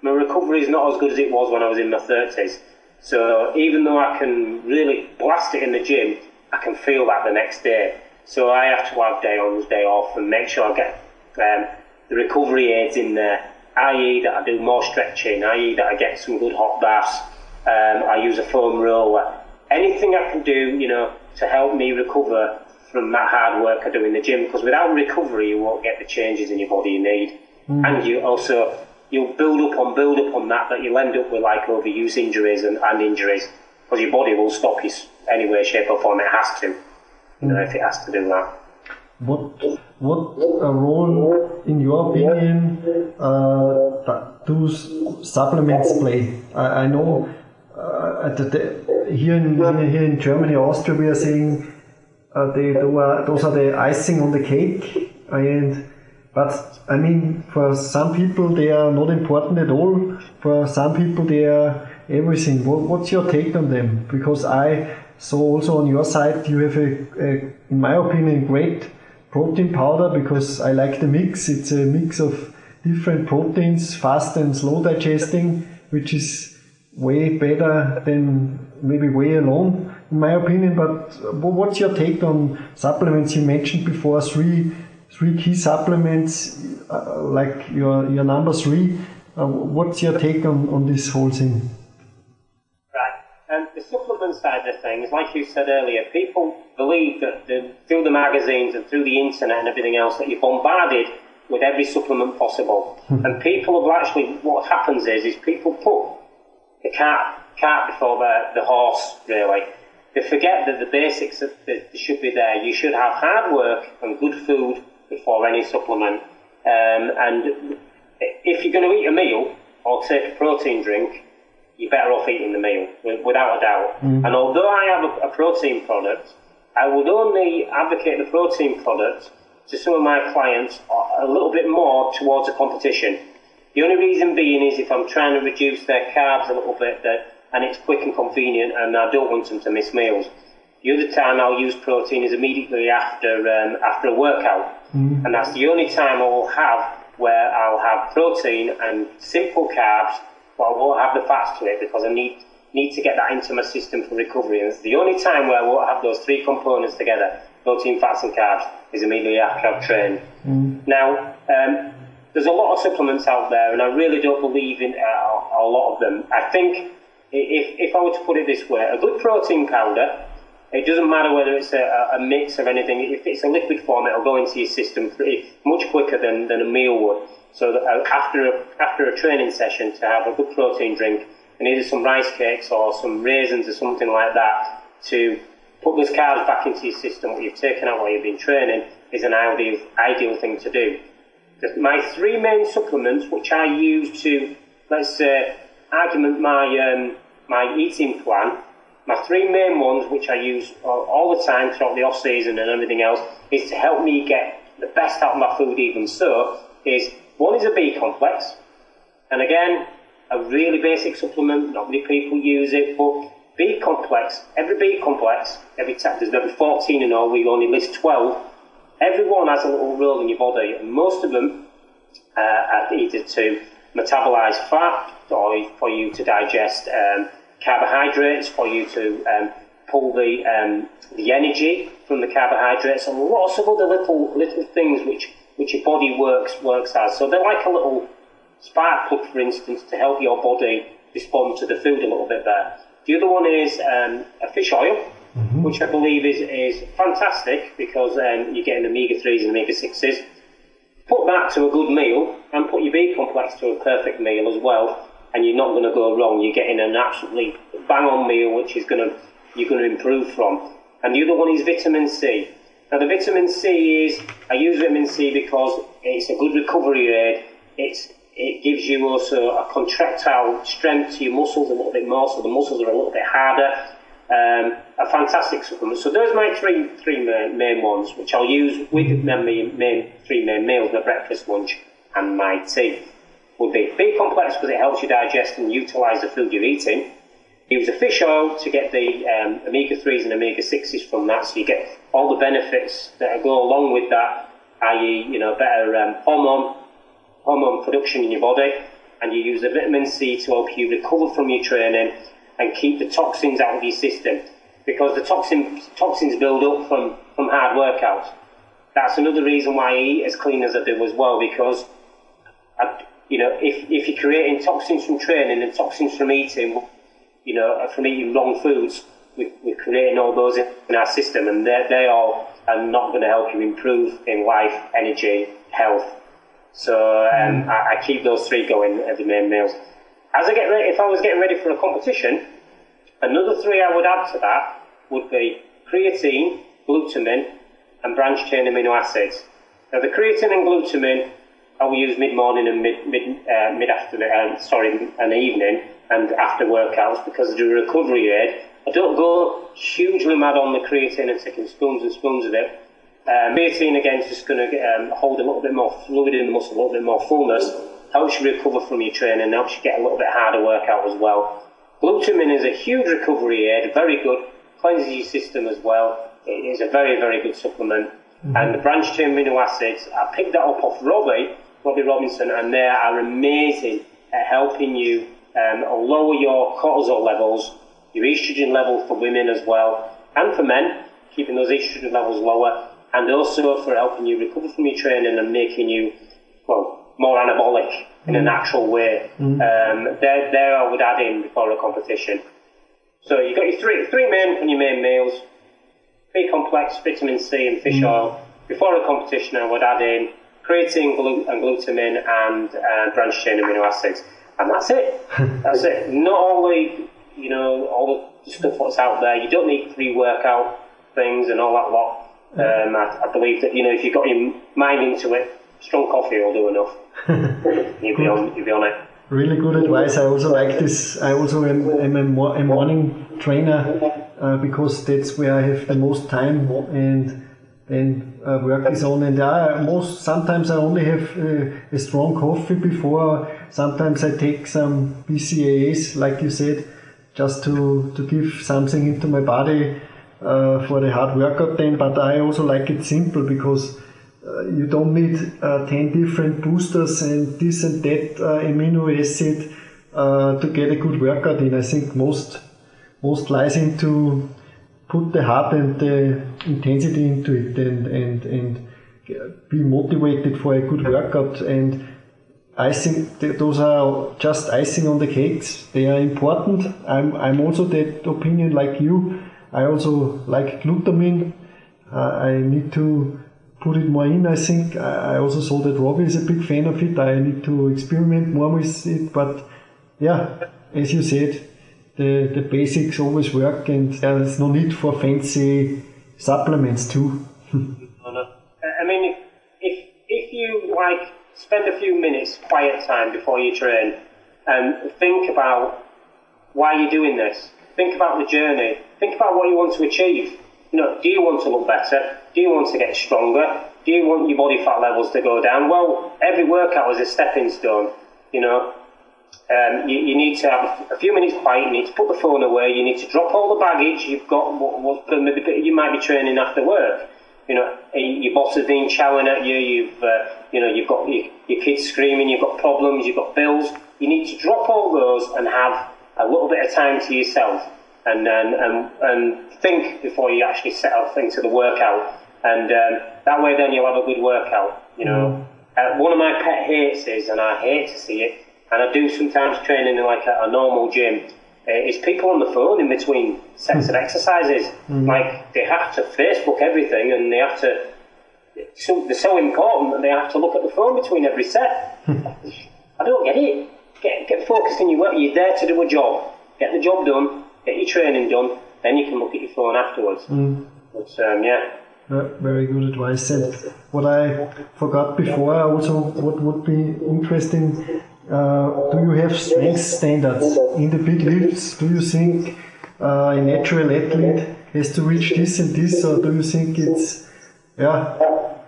my recovery is not as good as it was when I was in my 30s. So even though I can really blast it in the gym, I can feel that the next day. So I have to have day on, day off, and make sure I get um, the recovery aids in there, i.e. that I do more stretching, i.e. that I get some good hot baths, um, I use a foam roller. Anything I can do, you know, to help me recover from that hard work I do in the gym because without recovery you won't get the changes in your body you need. Mm. and you also you'll build up on build up on that that you'll end up with like overuse injuries and, and injuries because your body will stop you anyway shape or form it has to. You know if it has to do that. What what a role in your opinion uh, do supplements play? I, I know uh, the, here in here in Germany Austria we are saying uh, they, those are the icing on the cake. And but I mean, for some people they are not important at all. For some people they are everything. What, what's your take on them? Because I saw also on your side you have a, a, in my opinion, great protein powder because I like the mix. It's a mix of different proteins, fast and slow digesting, which is way better than maybe whey alone in my opinion. But what's your take on supplements? You mentioned before three three key supplements, uh, like your your number three. Uh, what's your take on, on this whole thing? Right. And the supplement side of things, like you said earlier, people believe that the, through the magazines and through the internet and everything else that you're bombarded with every supplement possible. Hmm. and people have actually, what happens is, is people put the cart cart before the, the horse, really. They forget that the basics that, that should be there. You should have hard work and good food before any supplement. Um, and if you're going to eat a meal or take a protein drink, you're better off eating the meal, without a doubt. Mm. And although I have a, a protein product, I would only advocate the protein product to some of my clients a little bit more towards a competition. The only reason being is if I'm trying to reduce their carbs a little bit, that and it's quick and convenient, and I don't want them to miss meals. The other time I'll use protein is immediately after um, after a workout, mm. and that's the only time I will have where I'll have protein and simple carbs, but I won't have the fats to it because I need need to get that into my system for recovery. And it's the only time where I won't have those three components together: protein, fats, and carbs, is immediately after I've trained. Mm. Now. Um, there's a lot of supplements out there, and I really don't believe in uh, a lot of them. I think if, if I were to put it this way, a good protein powder, it doesn't matter whether it's a, a mix or anything, if it's a liquid form, it'll go into your system much quicker than, than a meal would. So uh, after a, after a training session, to have a good protein drink and either some rice cakes or some raisins or something like that to put those carbs back into your system, what you've taken out while you've been training, is an ideal, ideal thing to do. My three main supplements, which I use to, let's say, argument my um, my eating plan, my three main ones, which I use all the time throughout the off season and everything else, is to help me get the best out of my food. Even so, is one is a B complex, and again, a really basic supplement. Not many people use it, but B complex. Every B complex, every t- there's maybe 14 in all. We only list 12. Every one has a little role in your body, most of them uh, are either to metabolize fat, or for you to digest um, carbohydrates, for you to um, pull the um, the energy from the carbohydrates, and lots of other little little things which which your body works works as. So they're like a little spark plug, for instance, to help your body respond to the food a little bit better. The other one is um, a fish oil, mm-hmm. which I believe is, is fantastic because um, you're getting omega 3s and omega 6s. Put that to a good meal and put your B complex to a perfect meal as well, and you're not going to go wrong. You're getting an absolutely bang on meal, which is going to you're going to improve from. And the other one is vitamin C. Now the vitamin C is I use vitamin C because it's a good recovery aid. It's it gives you also a contractile strength to your muscles a little bit more, so the muscles are a little bit harder. Um, a fantastic supplement. So those are my three three main, ones, which I'll use with my main, main three main meals: my breakfast, lunch, and my tea. Would be B complex because it helps you digest and utilise the food you're eating. Use a fish oil to get the um, omega threes and omega sixes from that, so you get all the benefits that go along with that, i.e., you know, better um, hormone hormone production in your body, and you use the vitamin C to help you recover from your training and keep the toxins out of your system because the toxin, toxins build up from, from hard workouts. That's another reason why I eat as clean as I do as well because, I, you know, if, if you're creating toxins from training and toxins from eating, you know, from eating wrong foods, we, we're creating all those in, our system and they all are not going to help you improve in life, energy, health. So um, mm. I, I, keep those three going as the main meals. As I get ready, if I was getting ready for a competition, another three I would add to that would be creatine, glutamine, and branched chain amino acids. Now the creatine and glutamine I will use mid morning and mid mid uh, mid afternoon, uh, sorry, and evening and after workouts because they're a recovery aid. I don't go hugely mad on the creatine and taking spoons and spoons of it. Um, creatine again is just going to um, hold a little bit more fluid in the muscle, a little bit more fullness helps you recover from your training, helps you get a little bit harder workout as well. Glutamine is a huge recovery aid, very good, cleanses your system as well. It is a very, very good supplement. Mm-hmm. And the branched chain amino acids, I picked that up off Robbie, Robbie Robinson, and they are amazing at helping you um, lower your cortisol levels, your estrogen level for women as well, and for men, keeping those estrogen levels lower, and also for helping you recover from your training and making you, well, more anabolic in a mm. natural way. Mm. Um, there, there I would add in before a competition. So you've got your three, three main and your main meals, B complex, vitamin C and fish mm. oil. Before a competition I would add in creatine glu- and glutamine and uh, branched chain amino acids. And that's it. that's it. Not only you know, all the stuff that's out there. You don't need pre-workout things and all that lot. Um, I, I, believe that you know if you've got your mind into it, strong coffee will do enough. you'll be on, you'll be on it. Really good advice. I also like this. I also am, am a, a, morning trainer uh, because that's where I have the most time and then uh, work is on. And I most sometimes I only have uh, a strong coffee before. Sometimes I take some BCAAs, like you said, just to to give something into my body uh, for the hard workout. Then, but I also like it simple because. Uh, you don't need uh, 10 different boosters and this and that uh, amino acid to get a good workout in. I think most most lies into put the heart and the intensity into it and, and, and be motivated for a good workout. And I icing, those are just icing on the cakes. They are important. I'm, I'm also that opinion like you. I also like glutamine. Uh, I need to put it more in, I think. I also saw that Robbie is a big fan of it. I need to experiment more with it. But yeah, as you said, the, the basics always work and there's no need for fancy supplements too. I mean, if, if you like spend a few minutes quiet time before you train and think about why you're doing this, think about the journey, think about what you want to achieve. You know, do you want to look better? Do you want to get stronger? Do you want your body fat levels to go down? Well, every workout is a stepping stone. You know, um, you, you, need to have a few minutes quiet. You need to put the phone away. You need to drop all the baggage you've got. What, what, you might be training after work. You know, your boss has been shouting at you. You've, uh, you know, you've got your, your kids screaming. You've got problems. You've got bills. You need to drop all those and have a little bit of time to yourself, and and and, and think before you actually set out, off into the workout. And um, that way, then you'll have a good workout. You know, mm. uh, one of my pet hates is, and I hate to see it and I do sometimes training in like a, a normal gym, uh, is people on the phone in between sets of hmm. exercises. Mm. Like they have to Facebook everything and they have to. So they're so important that they have to look at the phone between every set. I don't get it. Get get focused in your work. You're there to do a job. Get the job done. Get your training done. Then you can look at your phone afterwards. Mm. But um, yeah. Uh, very good advice. And what I forgot before, also what would be interesting uh, do you have strength standards in the big lifts? Do you think uh, a natural athlete has to reach this and this, or do you think it's yeah,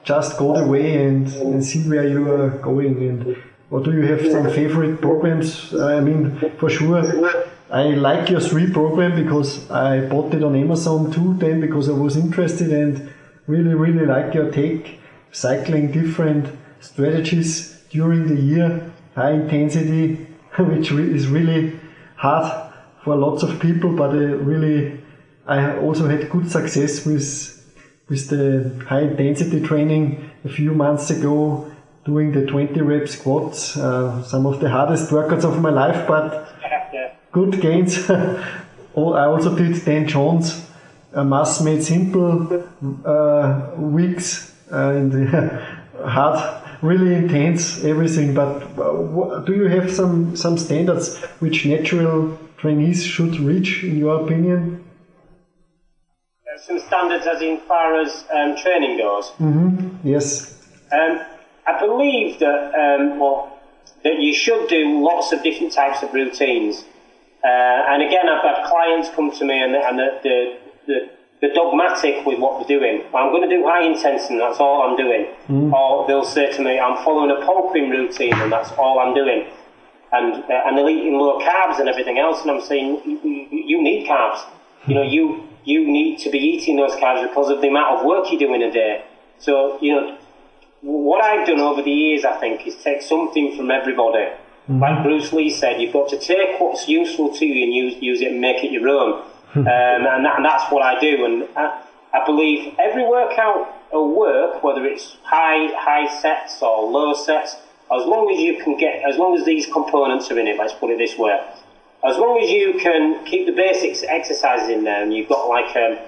just go the way and, and see where you are going? And or do you have some favorite programs? I mean, for sure, I like your three program because I bought it on Amazon too. Then because I was interested and really, really like your take, cycling different strategies during the year high intensity, which is really hard for lots of people, but uh, really I also had good success with with the high intensity training a few months ago, doing the 20 rep squats, uh, some of the hardest workouts of my life, but good gains. I also did Dan John's, a mass made simple uh, weeks uh, in the hard really intense everything. But uh, do you have some some standards which natural trainees should reach, in your opinion? Some standards, as in far as um, training goes. Mm-hmm. Yes. Um, I believe that um, well, that you should do lots of different types of routines. Uh, and again, I've had clients come to me and, and the, the, the they're dogmatic with what they're doing. I'm going to do high intensity, and that's all I'm doing. Mm. Or they'll say to me, I'm following a pulping routine, and that's all I'm doing. And uh, and they're eating low carbs and everything else, and I'm saying, you, you need carbs. You know, you you need to be eating those carbs because of the amount of work you do in a day. So, you know, what I've done over the years, I think, is take something from everybody. Like Bruce Lee said, you've got to take what's useful to you and use, use it and make it your own. um, and, that, and, that's what I do. And I, I, believe every workout will work, whether it's high high sets or low sets, as long as you can get, as long as these components are in it. Let's put it this way: as long as you can keep the basics exercises in there, and you've got like um,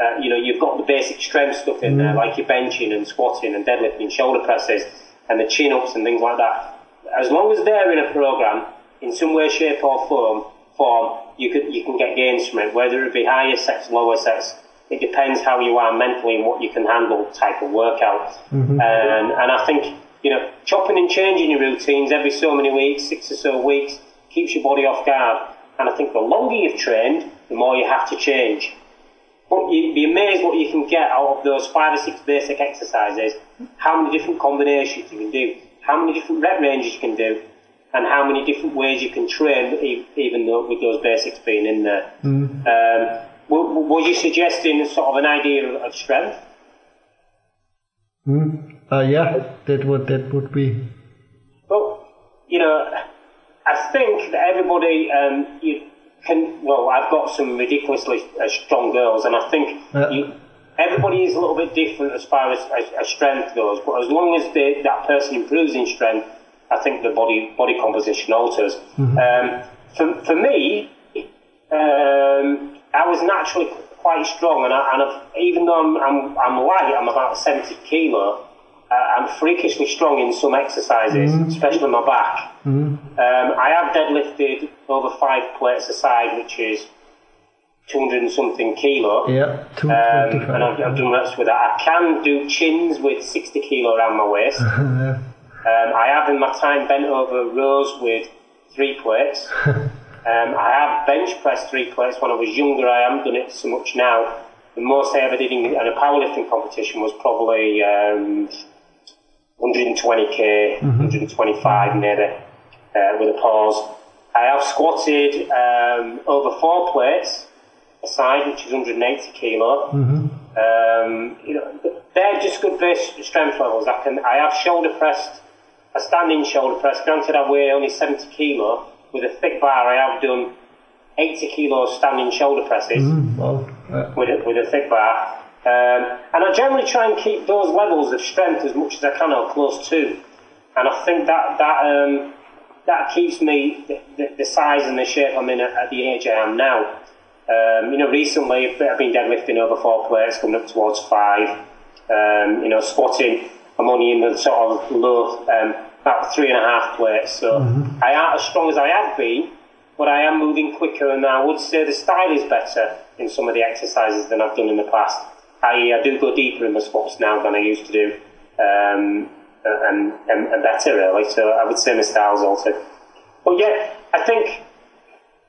uh, you know, you've got the basic strength stuff in there, mm. like your benching and squatting and deadlifting, shoulder presses, and the chin ups and things like that. As long as they're in a program, in some way, shape, or form, form, you can you can get gains from it. Whether it be higher sets, lower sets, it depends how you are mentally and what you can handle type of workout. Mm-hmm. And and I think you know chopping and changing your routines every so many weeks, six or so weeks, keeps your body off guard. And I think the longer you've trained, the more you have to change. But you'd be amazed what you can get out of those five or six basic exercises, how many different combinations you can do, how many different rep ranges you can do, and how many different ways you can train, even though with those basics being in there. Mm. Um, were, you suggesting sort of an idea of strength? Mm. Uh, yeah, that would that would be. Well, you know, I think that everybody um, you can. Well, I've got some ridiculously uh, strong girls, and I think uh, you, everybody is a little bit different as far as, as, as strength goes. But as long as they, that person improves in strength, I think the body body composition alters. Mm-hmm. Um, for, for me, um, I was naturally quite strong, and, I, and even though I'm, I'm, I'm light, I'm about 70 kilo. Uh, I'm freakishly strong in some exercises, mm-hmm. especially my back. Mm-hmm. Um, I have deadlifted over five plates a side, which is 200 and something kilo. Yeah, um, and I've, I've, done reps with that. I can do chins with 60 kilo around my waist. yeah. um, I have in my time bent over rows with three plates. Um, I have bench pressed three plates when I was younger. I haven't done it so much now. The most I ever did in, a powerlifting competition was probably um, 120k, mm-hmm. 125 maybe, uh, with a pause. I have squatted um, over four plates side, which is 180 kilo. Mm-hmm. Um, you know, they're just good base strength levels. I can. I have shoulder pressed, a standing shoulder press. Granted, I weigh only 70 kilo with a thick bar, I have done 80 kilos standing shoulder presses mm, well, uh, with, a, with a thick bar. Um, and I generally try and keep those levels of strength as much as I can or close to. And I think that that um, that keeps me the, the, the, size and the shape I'm in at, at the age I am now. Um, you know, recently I've been deadlifting over four plates, coming up towards five. Um, you know, squatting, I'm only in the sort of low um, about three and a half plates. So mm-hmm. I aren't as strong as I have been, but I am moving quicker, and I would say the style is better in some of the exercises than I've done in the past. I, I do go deeper in the squats now than I used to do, um, and, and, and, better really. So I would say my style's altered. But yeah, I think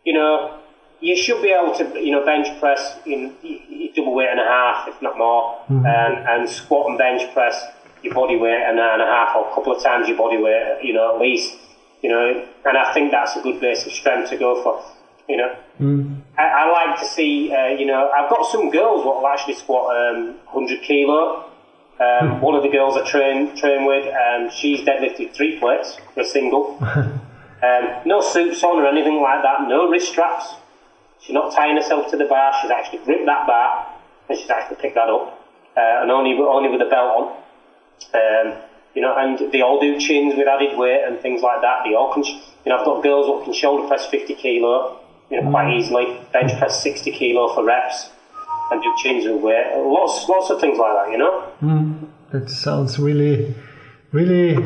you know you should be able to you know bench press in double weight and a half, if not more, mm-hmm. and, and squat and bench press your body weight and a half or a couple of times your body weight, you know, at least, you know, and I think that's a good base of strength to go for, you know. Mm. I, I, like to see, uh, you know, I've got some girls what will actually squat um, 100 kilo. Um, mm. One of the girls I train train with, um, she's deadlifted three plates for a single. um, no suits on or anything like that, no wrist straps. She's not tying herself to the bar, she's actually gripped that bar and she's actually picked that up. Uh, and only, only with a belt on. Um, you know, and they all do chins with added weight and things like that. They all can, you know, I've got girls who can shoulder press 50 kilo, you know, quite easily, bench press 60 kilo for reps, and do chins with weight. Lots, lots of things like that, you know. Mm, that sounds really, really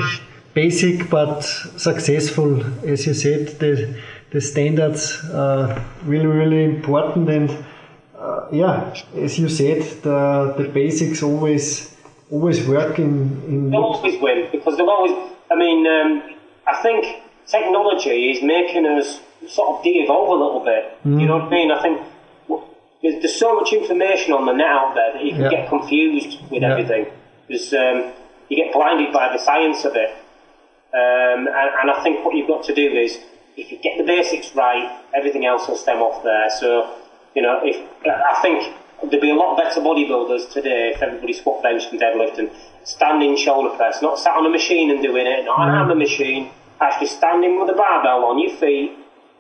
basic but successful. As you said, the the standards are really, really important, and uh, yeah, as you said, the the basics always always work in. in they'll always win because they'll always. I mean, um, I think technology is making us sort of de-evolve a little bit. Mm. You know what I mean? I think there's, there's, so much information on the net out there that you can yeah. get confused with yeah. everything. There's, um, you get blinded by the science of it. Um, and, and, I think what you've got to do is, if you get the basics right, everything else will stem off there. So, you know, if I think there'd be a lot better bodybuilders today if everybody squat, bench, and deadlift and standing shoulder press, not sat on a machine and doing it, not mm. on a machine, actually standing with a barbell on your feet,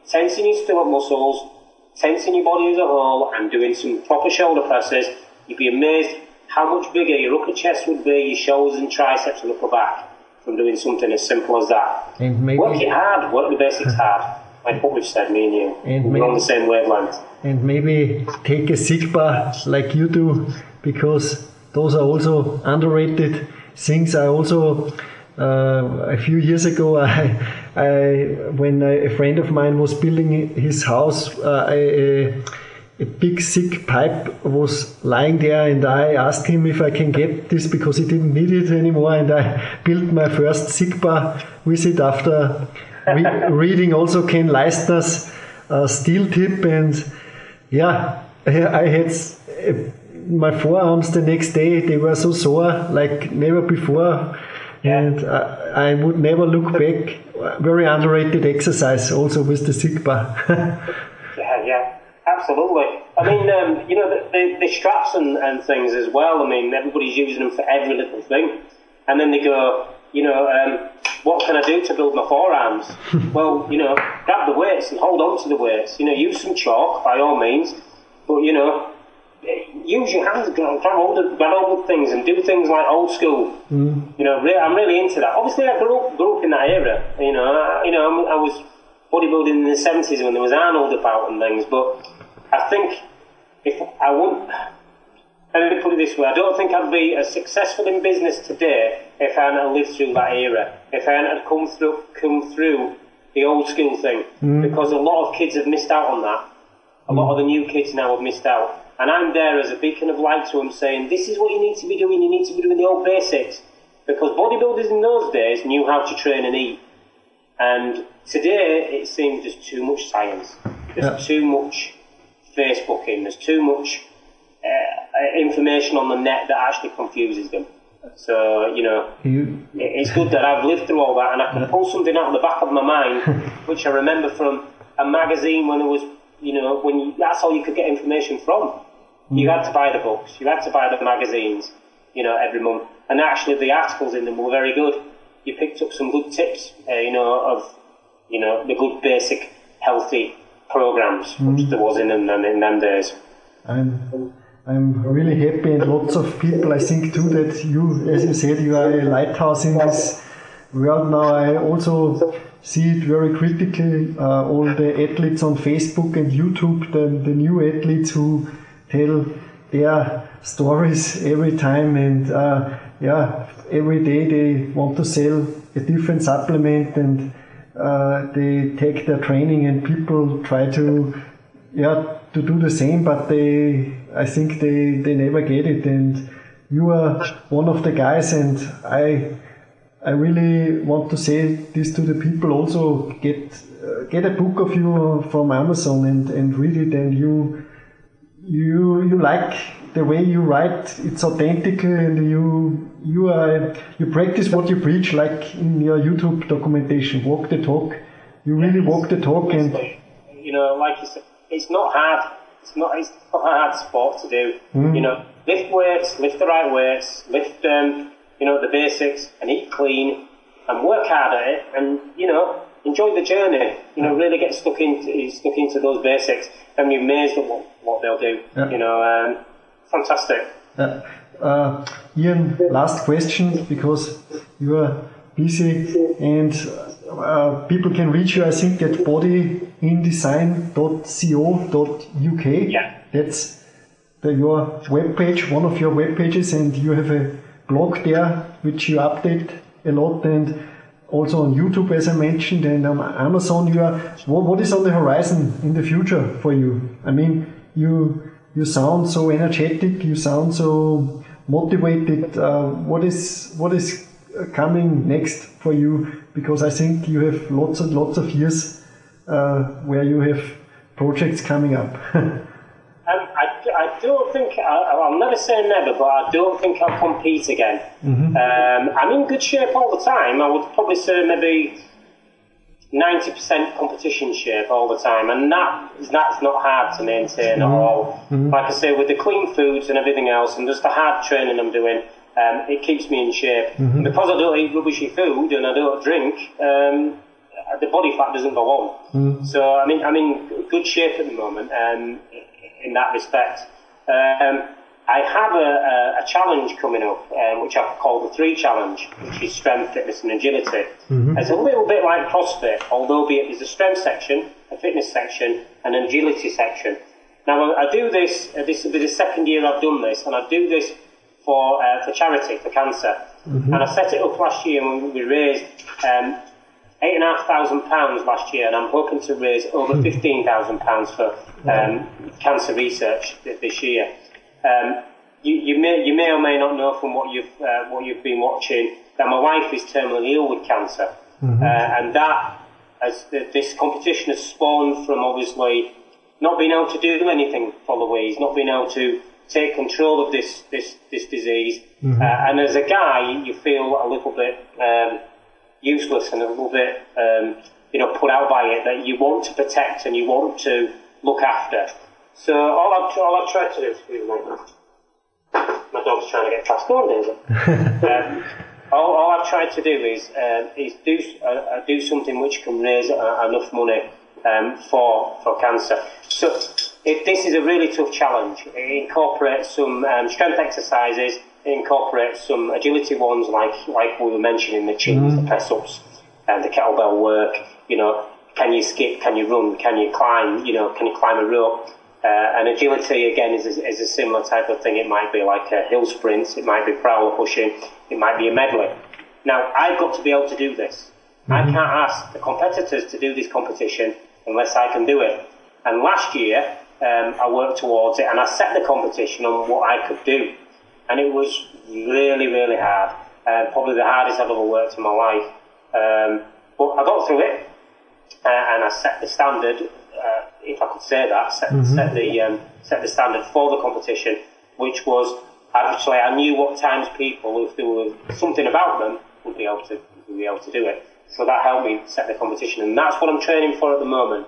tensing your stomach muscles, tensing your body as a whole, and doing some proper shoulder presses. You'd be amazed how much bigger your upper chest would be, your shoulders and triceps and upper back from doing something as simple as that. work it hard, work the basics hard like what we've said, me and you. And We're maybe, on the same wavelength. And maybe take a sick bar like you do, because those are also underrated things. I also uh, a few years ago, I, I, when a friend of mine was building his house, uh, a, a, big sick pipe was lying there, and I asked him if I can get this because he didn't need it anymore, and I built my first sick bar with it after re reading also Ken Leistner's uh, steel tip, and yeah, I had my forearms the next day they were so sore like never before and I, I would never look back. Very underrated exercise, also with the yeah, yeah, absolutely. I mean, um, you know, the, the, the straps and, and, things as well. I mean, everybody's using them for every little thing, and then they go, you know, um, what can I do to build my forearms? well, you know, grab the weights and hold on to the weights. You know, use some chalk by all means, but you know, use your hands, grab hold of, grab hold of things and do things like old school. Mm. You know, really, I'm really into that. Obviously, I grew up, grew up in that era. You know, I, you know, I was bodybuilding in the 70s when there was Arnold about and things, but I think if I wouldn't, let me put it this way, I don't think I'd be as successful in business today if I hadn't lived through that era, if I hadn't come through, come through the old school thing, mm. because a lot of kids have missed out on that. A lot of the new kids now have missed out. And I'm there as a beacon of light to them saying, this is what you need to be doing, you need to be doing the old basics. Because bodybuilders in those days knew how to train and eat. And today it seems there's too much science. There's yeah. too much Facebooking. There's too much uh, information on the net that actually confuses them. So, you know, you, it's good that I've lived through all that and I can pull something out of the back of my mind, which I remember from a magazine when it was you know, when you, that's all you could get information from. You had to buy the books, you had to buy the magazines, you know, every month. And actually, the articles in them were very good. You picked up some good tips, uh, you know, of, you know, the good basic healthy programs mm. which there was in them in them days. I'm, I'm really happy, and lots of people, I think too, that you, as you said, you are a lighthouse in this world now. I also see it very critically. Uh, all the athletes on Facebook and YouTube, the, the new athletes who tell their stories every time, and uh, yeah, every day they want to sell a different supplement, and uh, they take their training, and people try to yeah to do the same, but they I think they they never get it, and you are one of the guys, and I I really want to say this to the people. Also, get uh, get a book of you from Amazon and, and read it. And you you you like the way you write. It's authentic, and you you are you practice what you preach, like in your YouTube documentation. Walk the talk. You really walk the talk, and you know, like you said, it's not hard. It's not it's not a hard sport to do. Mm. You know, lift weights, lift the right weights, lift um, you know, the basics and eat clean and work hard at it and, you know, enjoy the journey. You know, really get stuck into stuck into those basics and be amazed at what, what they'll do. Yeah. You know, um, fantastic. Yeah. Uh, Ian, last question because you are busy and uh, people can reach you, I think, at bodyindesign.co.uk. Yeah. That's the, your web page, one of your web pages, and you have a blog there, which you update a lot, and also on YouTube, as I mentioned, and on Amazon. You are what, what is on the horizon in the future for you? I mean, you you sound so energetic, you sound so motivated. Uh, what is what is coming next for you? Because I think you have lots and lots of years uh, where you have projects coming up. I don't think I, will never say never, but I don't think I'll compete again. Mm-hmm. Um, I'm in good shape all the time. I would probably say maybe ninety percent competition shape all the time, and that that's not hard to maintain at all. Mm-hmm. Like I say, with the clean foods and everything else, and just the hard training I'm doing, um, it keeps me in shape. Mm-hmm. Because I don't eat rubbishy food and I don't drink. Um, the body fat doesn't go on. Mm-hmm. So I mean, I'm in good shape at the moment um, in that respect. Um, I have a, a, a, challenge coming up, um, which I call the three challenge, which is strength, fitness, and agility. Mm-hmm. It's a little bit like CrossFit, although be it there's a strength section, a fitness section, and an agility section. Now I do this. Uh, this will be the second year I've done this, and I do this for uh, for charity for cancer, mm-hmm. and I set it up last year and we raised. Um, eight and a half thousand pounds last year, and I'm hoping to raise over hmm. fifteen thousand pounds for um, cancer research this year. Um, you, you, may you may or may not know from what you've uh, what you've been watching that my wife is terminally ill with cancer, mm-hmm. uh, and that as this competition has spawned from obviously not being able to do anything for Louise, not being able to take control of this this this disease, mm-hmm. uh, and as a guy, you feel a little bit um, useless and a little bit um, you know put out by it that you want to protect and you want to look after. So all I've, all I've tried to do, excuse me, my dog's trying to get past. Go on, Daisy. um, all, all, I've tried to do is um, is do uh, uh, do something which can raise uh, enough money um, for for cancer. So if this is a really tough challenge. It incorporates some um, strength exercises. It incorporates some agility ones, like like we were mentioning, the chins, mm. the press ups, and the kettlebell work. You know, can you skip? Can you run? Can you climb? You know, can you climb a rope? Uh, and agility again is a, is a similar type of thing. It might be like a hill sprint, it might be prowler pushing, it might be a medley. Now I've got to be able to do this. Mm-hmm. I can't ask the competitors to do this competition unless I can do it. And last year um, I worked towards it and I set the competition on what I could do, and it was really really hard. Uh, probably the hardest I've ever worked in my life. Um, but I got through it, uh, and I set the standard uh, if I could say that, set, mm-hmm. set the um, set the standard for the competition, which was actually I knew what times people, if there was something about them, would be able to would be able to do it. So that helped me set the competition, and that's what I'm training for at the moment.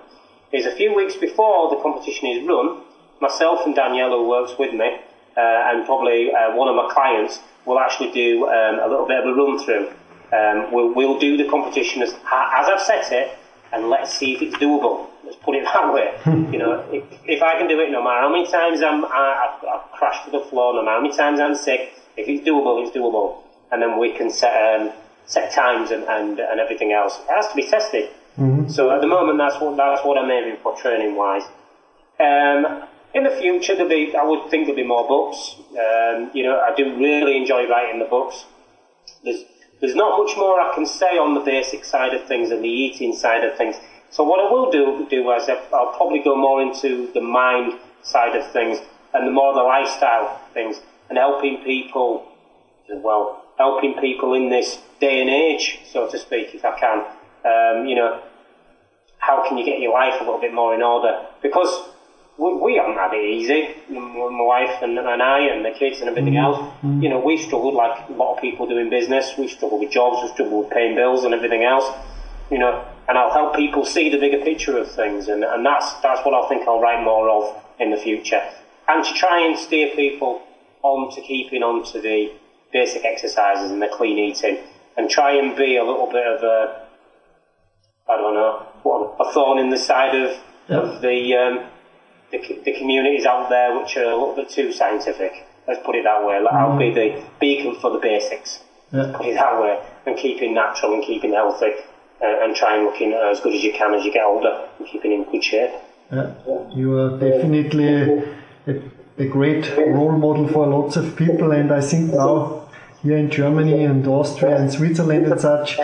Is a few weeks before the competition is run, myself and Danielle, who works with me, uh, and probably uh, one of my clients, will actually do um, a little bit of a run through. Um, we'll, we'll do the competition as, as I've set it, and let's see if it's doable. Let's put it that way. you know, if, if, I can do it, no matter how many times I'm, I, have I've crashed to the floor, no matter how many times I'm sick, if it's doable, it's doable. And then we can set, um, set times and, and, and everything else. It has to be tested. Mm-hmm. So at the moment, that's what, that's what I'm aiming for training wise. Um, in the future, there'll be, I would think there'll be more books. Um, you know, I do really enjoy writing the books. There's, there's not much more I can say on the basic side of things and the eating side of things. So what I will do, do is I'll probably go more into the mind side of things and the more the lifestyle things and helping people well, helping people in this day and age, so to speak, if I can. Um, you know, how can you get your life a little bit more in order? Because we, we haven't had it easy. My wife and, and I and the kids and everything mm-hmm. else. Mm-hmm. You know, we've struggled like a lot of people doing business. We've struggled with jobs. We've struggled with paying bills and everything else. You know, and I'll help people see the bigger picture of things, and, and that's that's what I think I'll write more of in the future, and to try and steer people on to keeping on to the basic exercises and the clean eating, and try and be a little bit of a I don't know what a thorn in the side of of the um, the, the communities out there which are a little bit too scientific. Let's put it that way. Mm. I'll be the beacon for the basics. Yeah. Put it that way, and keeping natural and keeping healthy, uh, and trying looking as good as you can as you get older and keeping in good shape. Yeah. You are definitely a, a great role model for lots of people, and I think now here in Germany and Austria and Switzerland and such,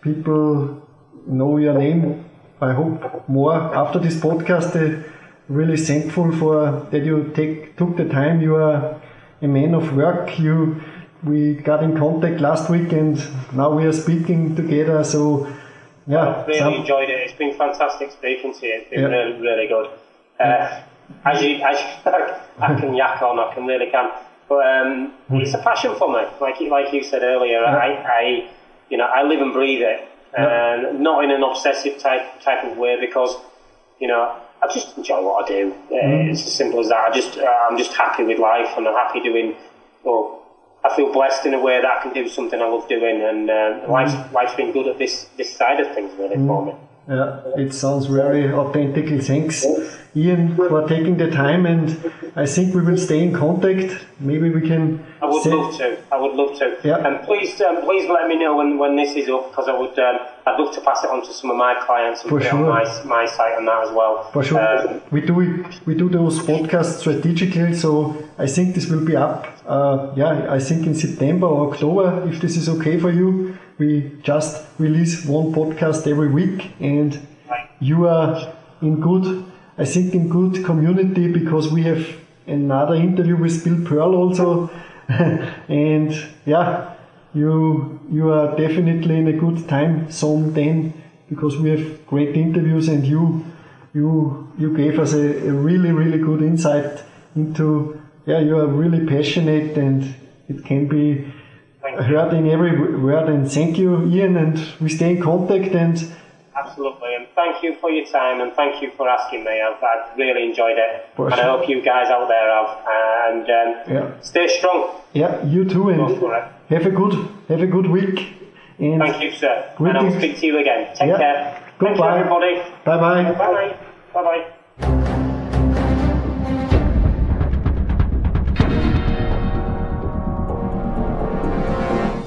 people know your name. I hope more after this podcast. They really thankful for that you take took the time. You are a man of work. You we got in contact last week, and now we are speaking together. So yeah, I've really some... enjoyed it. It's been fantastic speaking to you. It's been yeah. really really good. Uh, as you, as you, I can yak on, I can really can. But um, mm. it's a passion for me. Like like you said earlier, yeah. I, I you know I live and breathe it, and not in an obsessive type type of way because you know I just enjoy what I do. Mm. It's as simple as that. I just uh, I'm just happy with life, and I'm happy doing. Well, I feel blessed in a way that I can do something I love doing, and uh, mm. life's life's been good at this this side of things really mm. for me. Yeah, it sounds very authentic. Thanks, Ian, for taking the time, and I think we will stay in contact. Maybe we can. I would love to. I would love to. Yeah. And please, um, please let me know when, when this is up, because I would. Um, I'd love to pass it on to some of my clients and For put sure. on my, my site and that as well. For sure. Um, we do it. We do those podcasts strategically, so I think this will be up uh, yeah, I think in September or October, if this is okay for you, we just release one podcast every week, and you are in good, I think, in good community because we have another interview with Bill Pearl also, and yeah, you you are definitely in a good time zone then because we have great interviews and you you you gave us a, a really really good insight into yeah you are really passionate and it can be heard in every word and thank you Ian and we stay in contact and absolutely and thank you for your time and thank you for asking me. I've, I've really enjoyed it. And I hope you guys out there have and um, yeah. stay strong. Yeah you too and have a good have a good week and thank you sir. and I'll speak to you again. Take yeah. care. Goodbye. everybody. Bye bye bye bye bye bye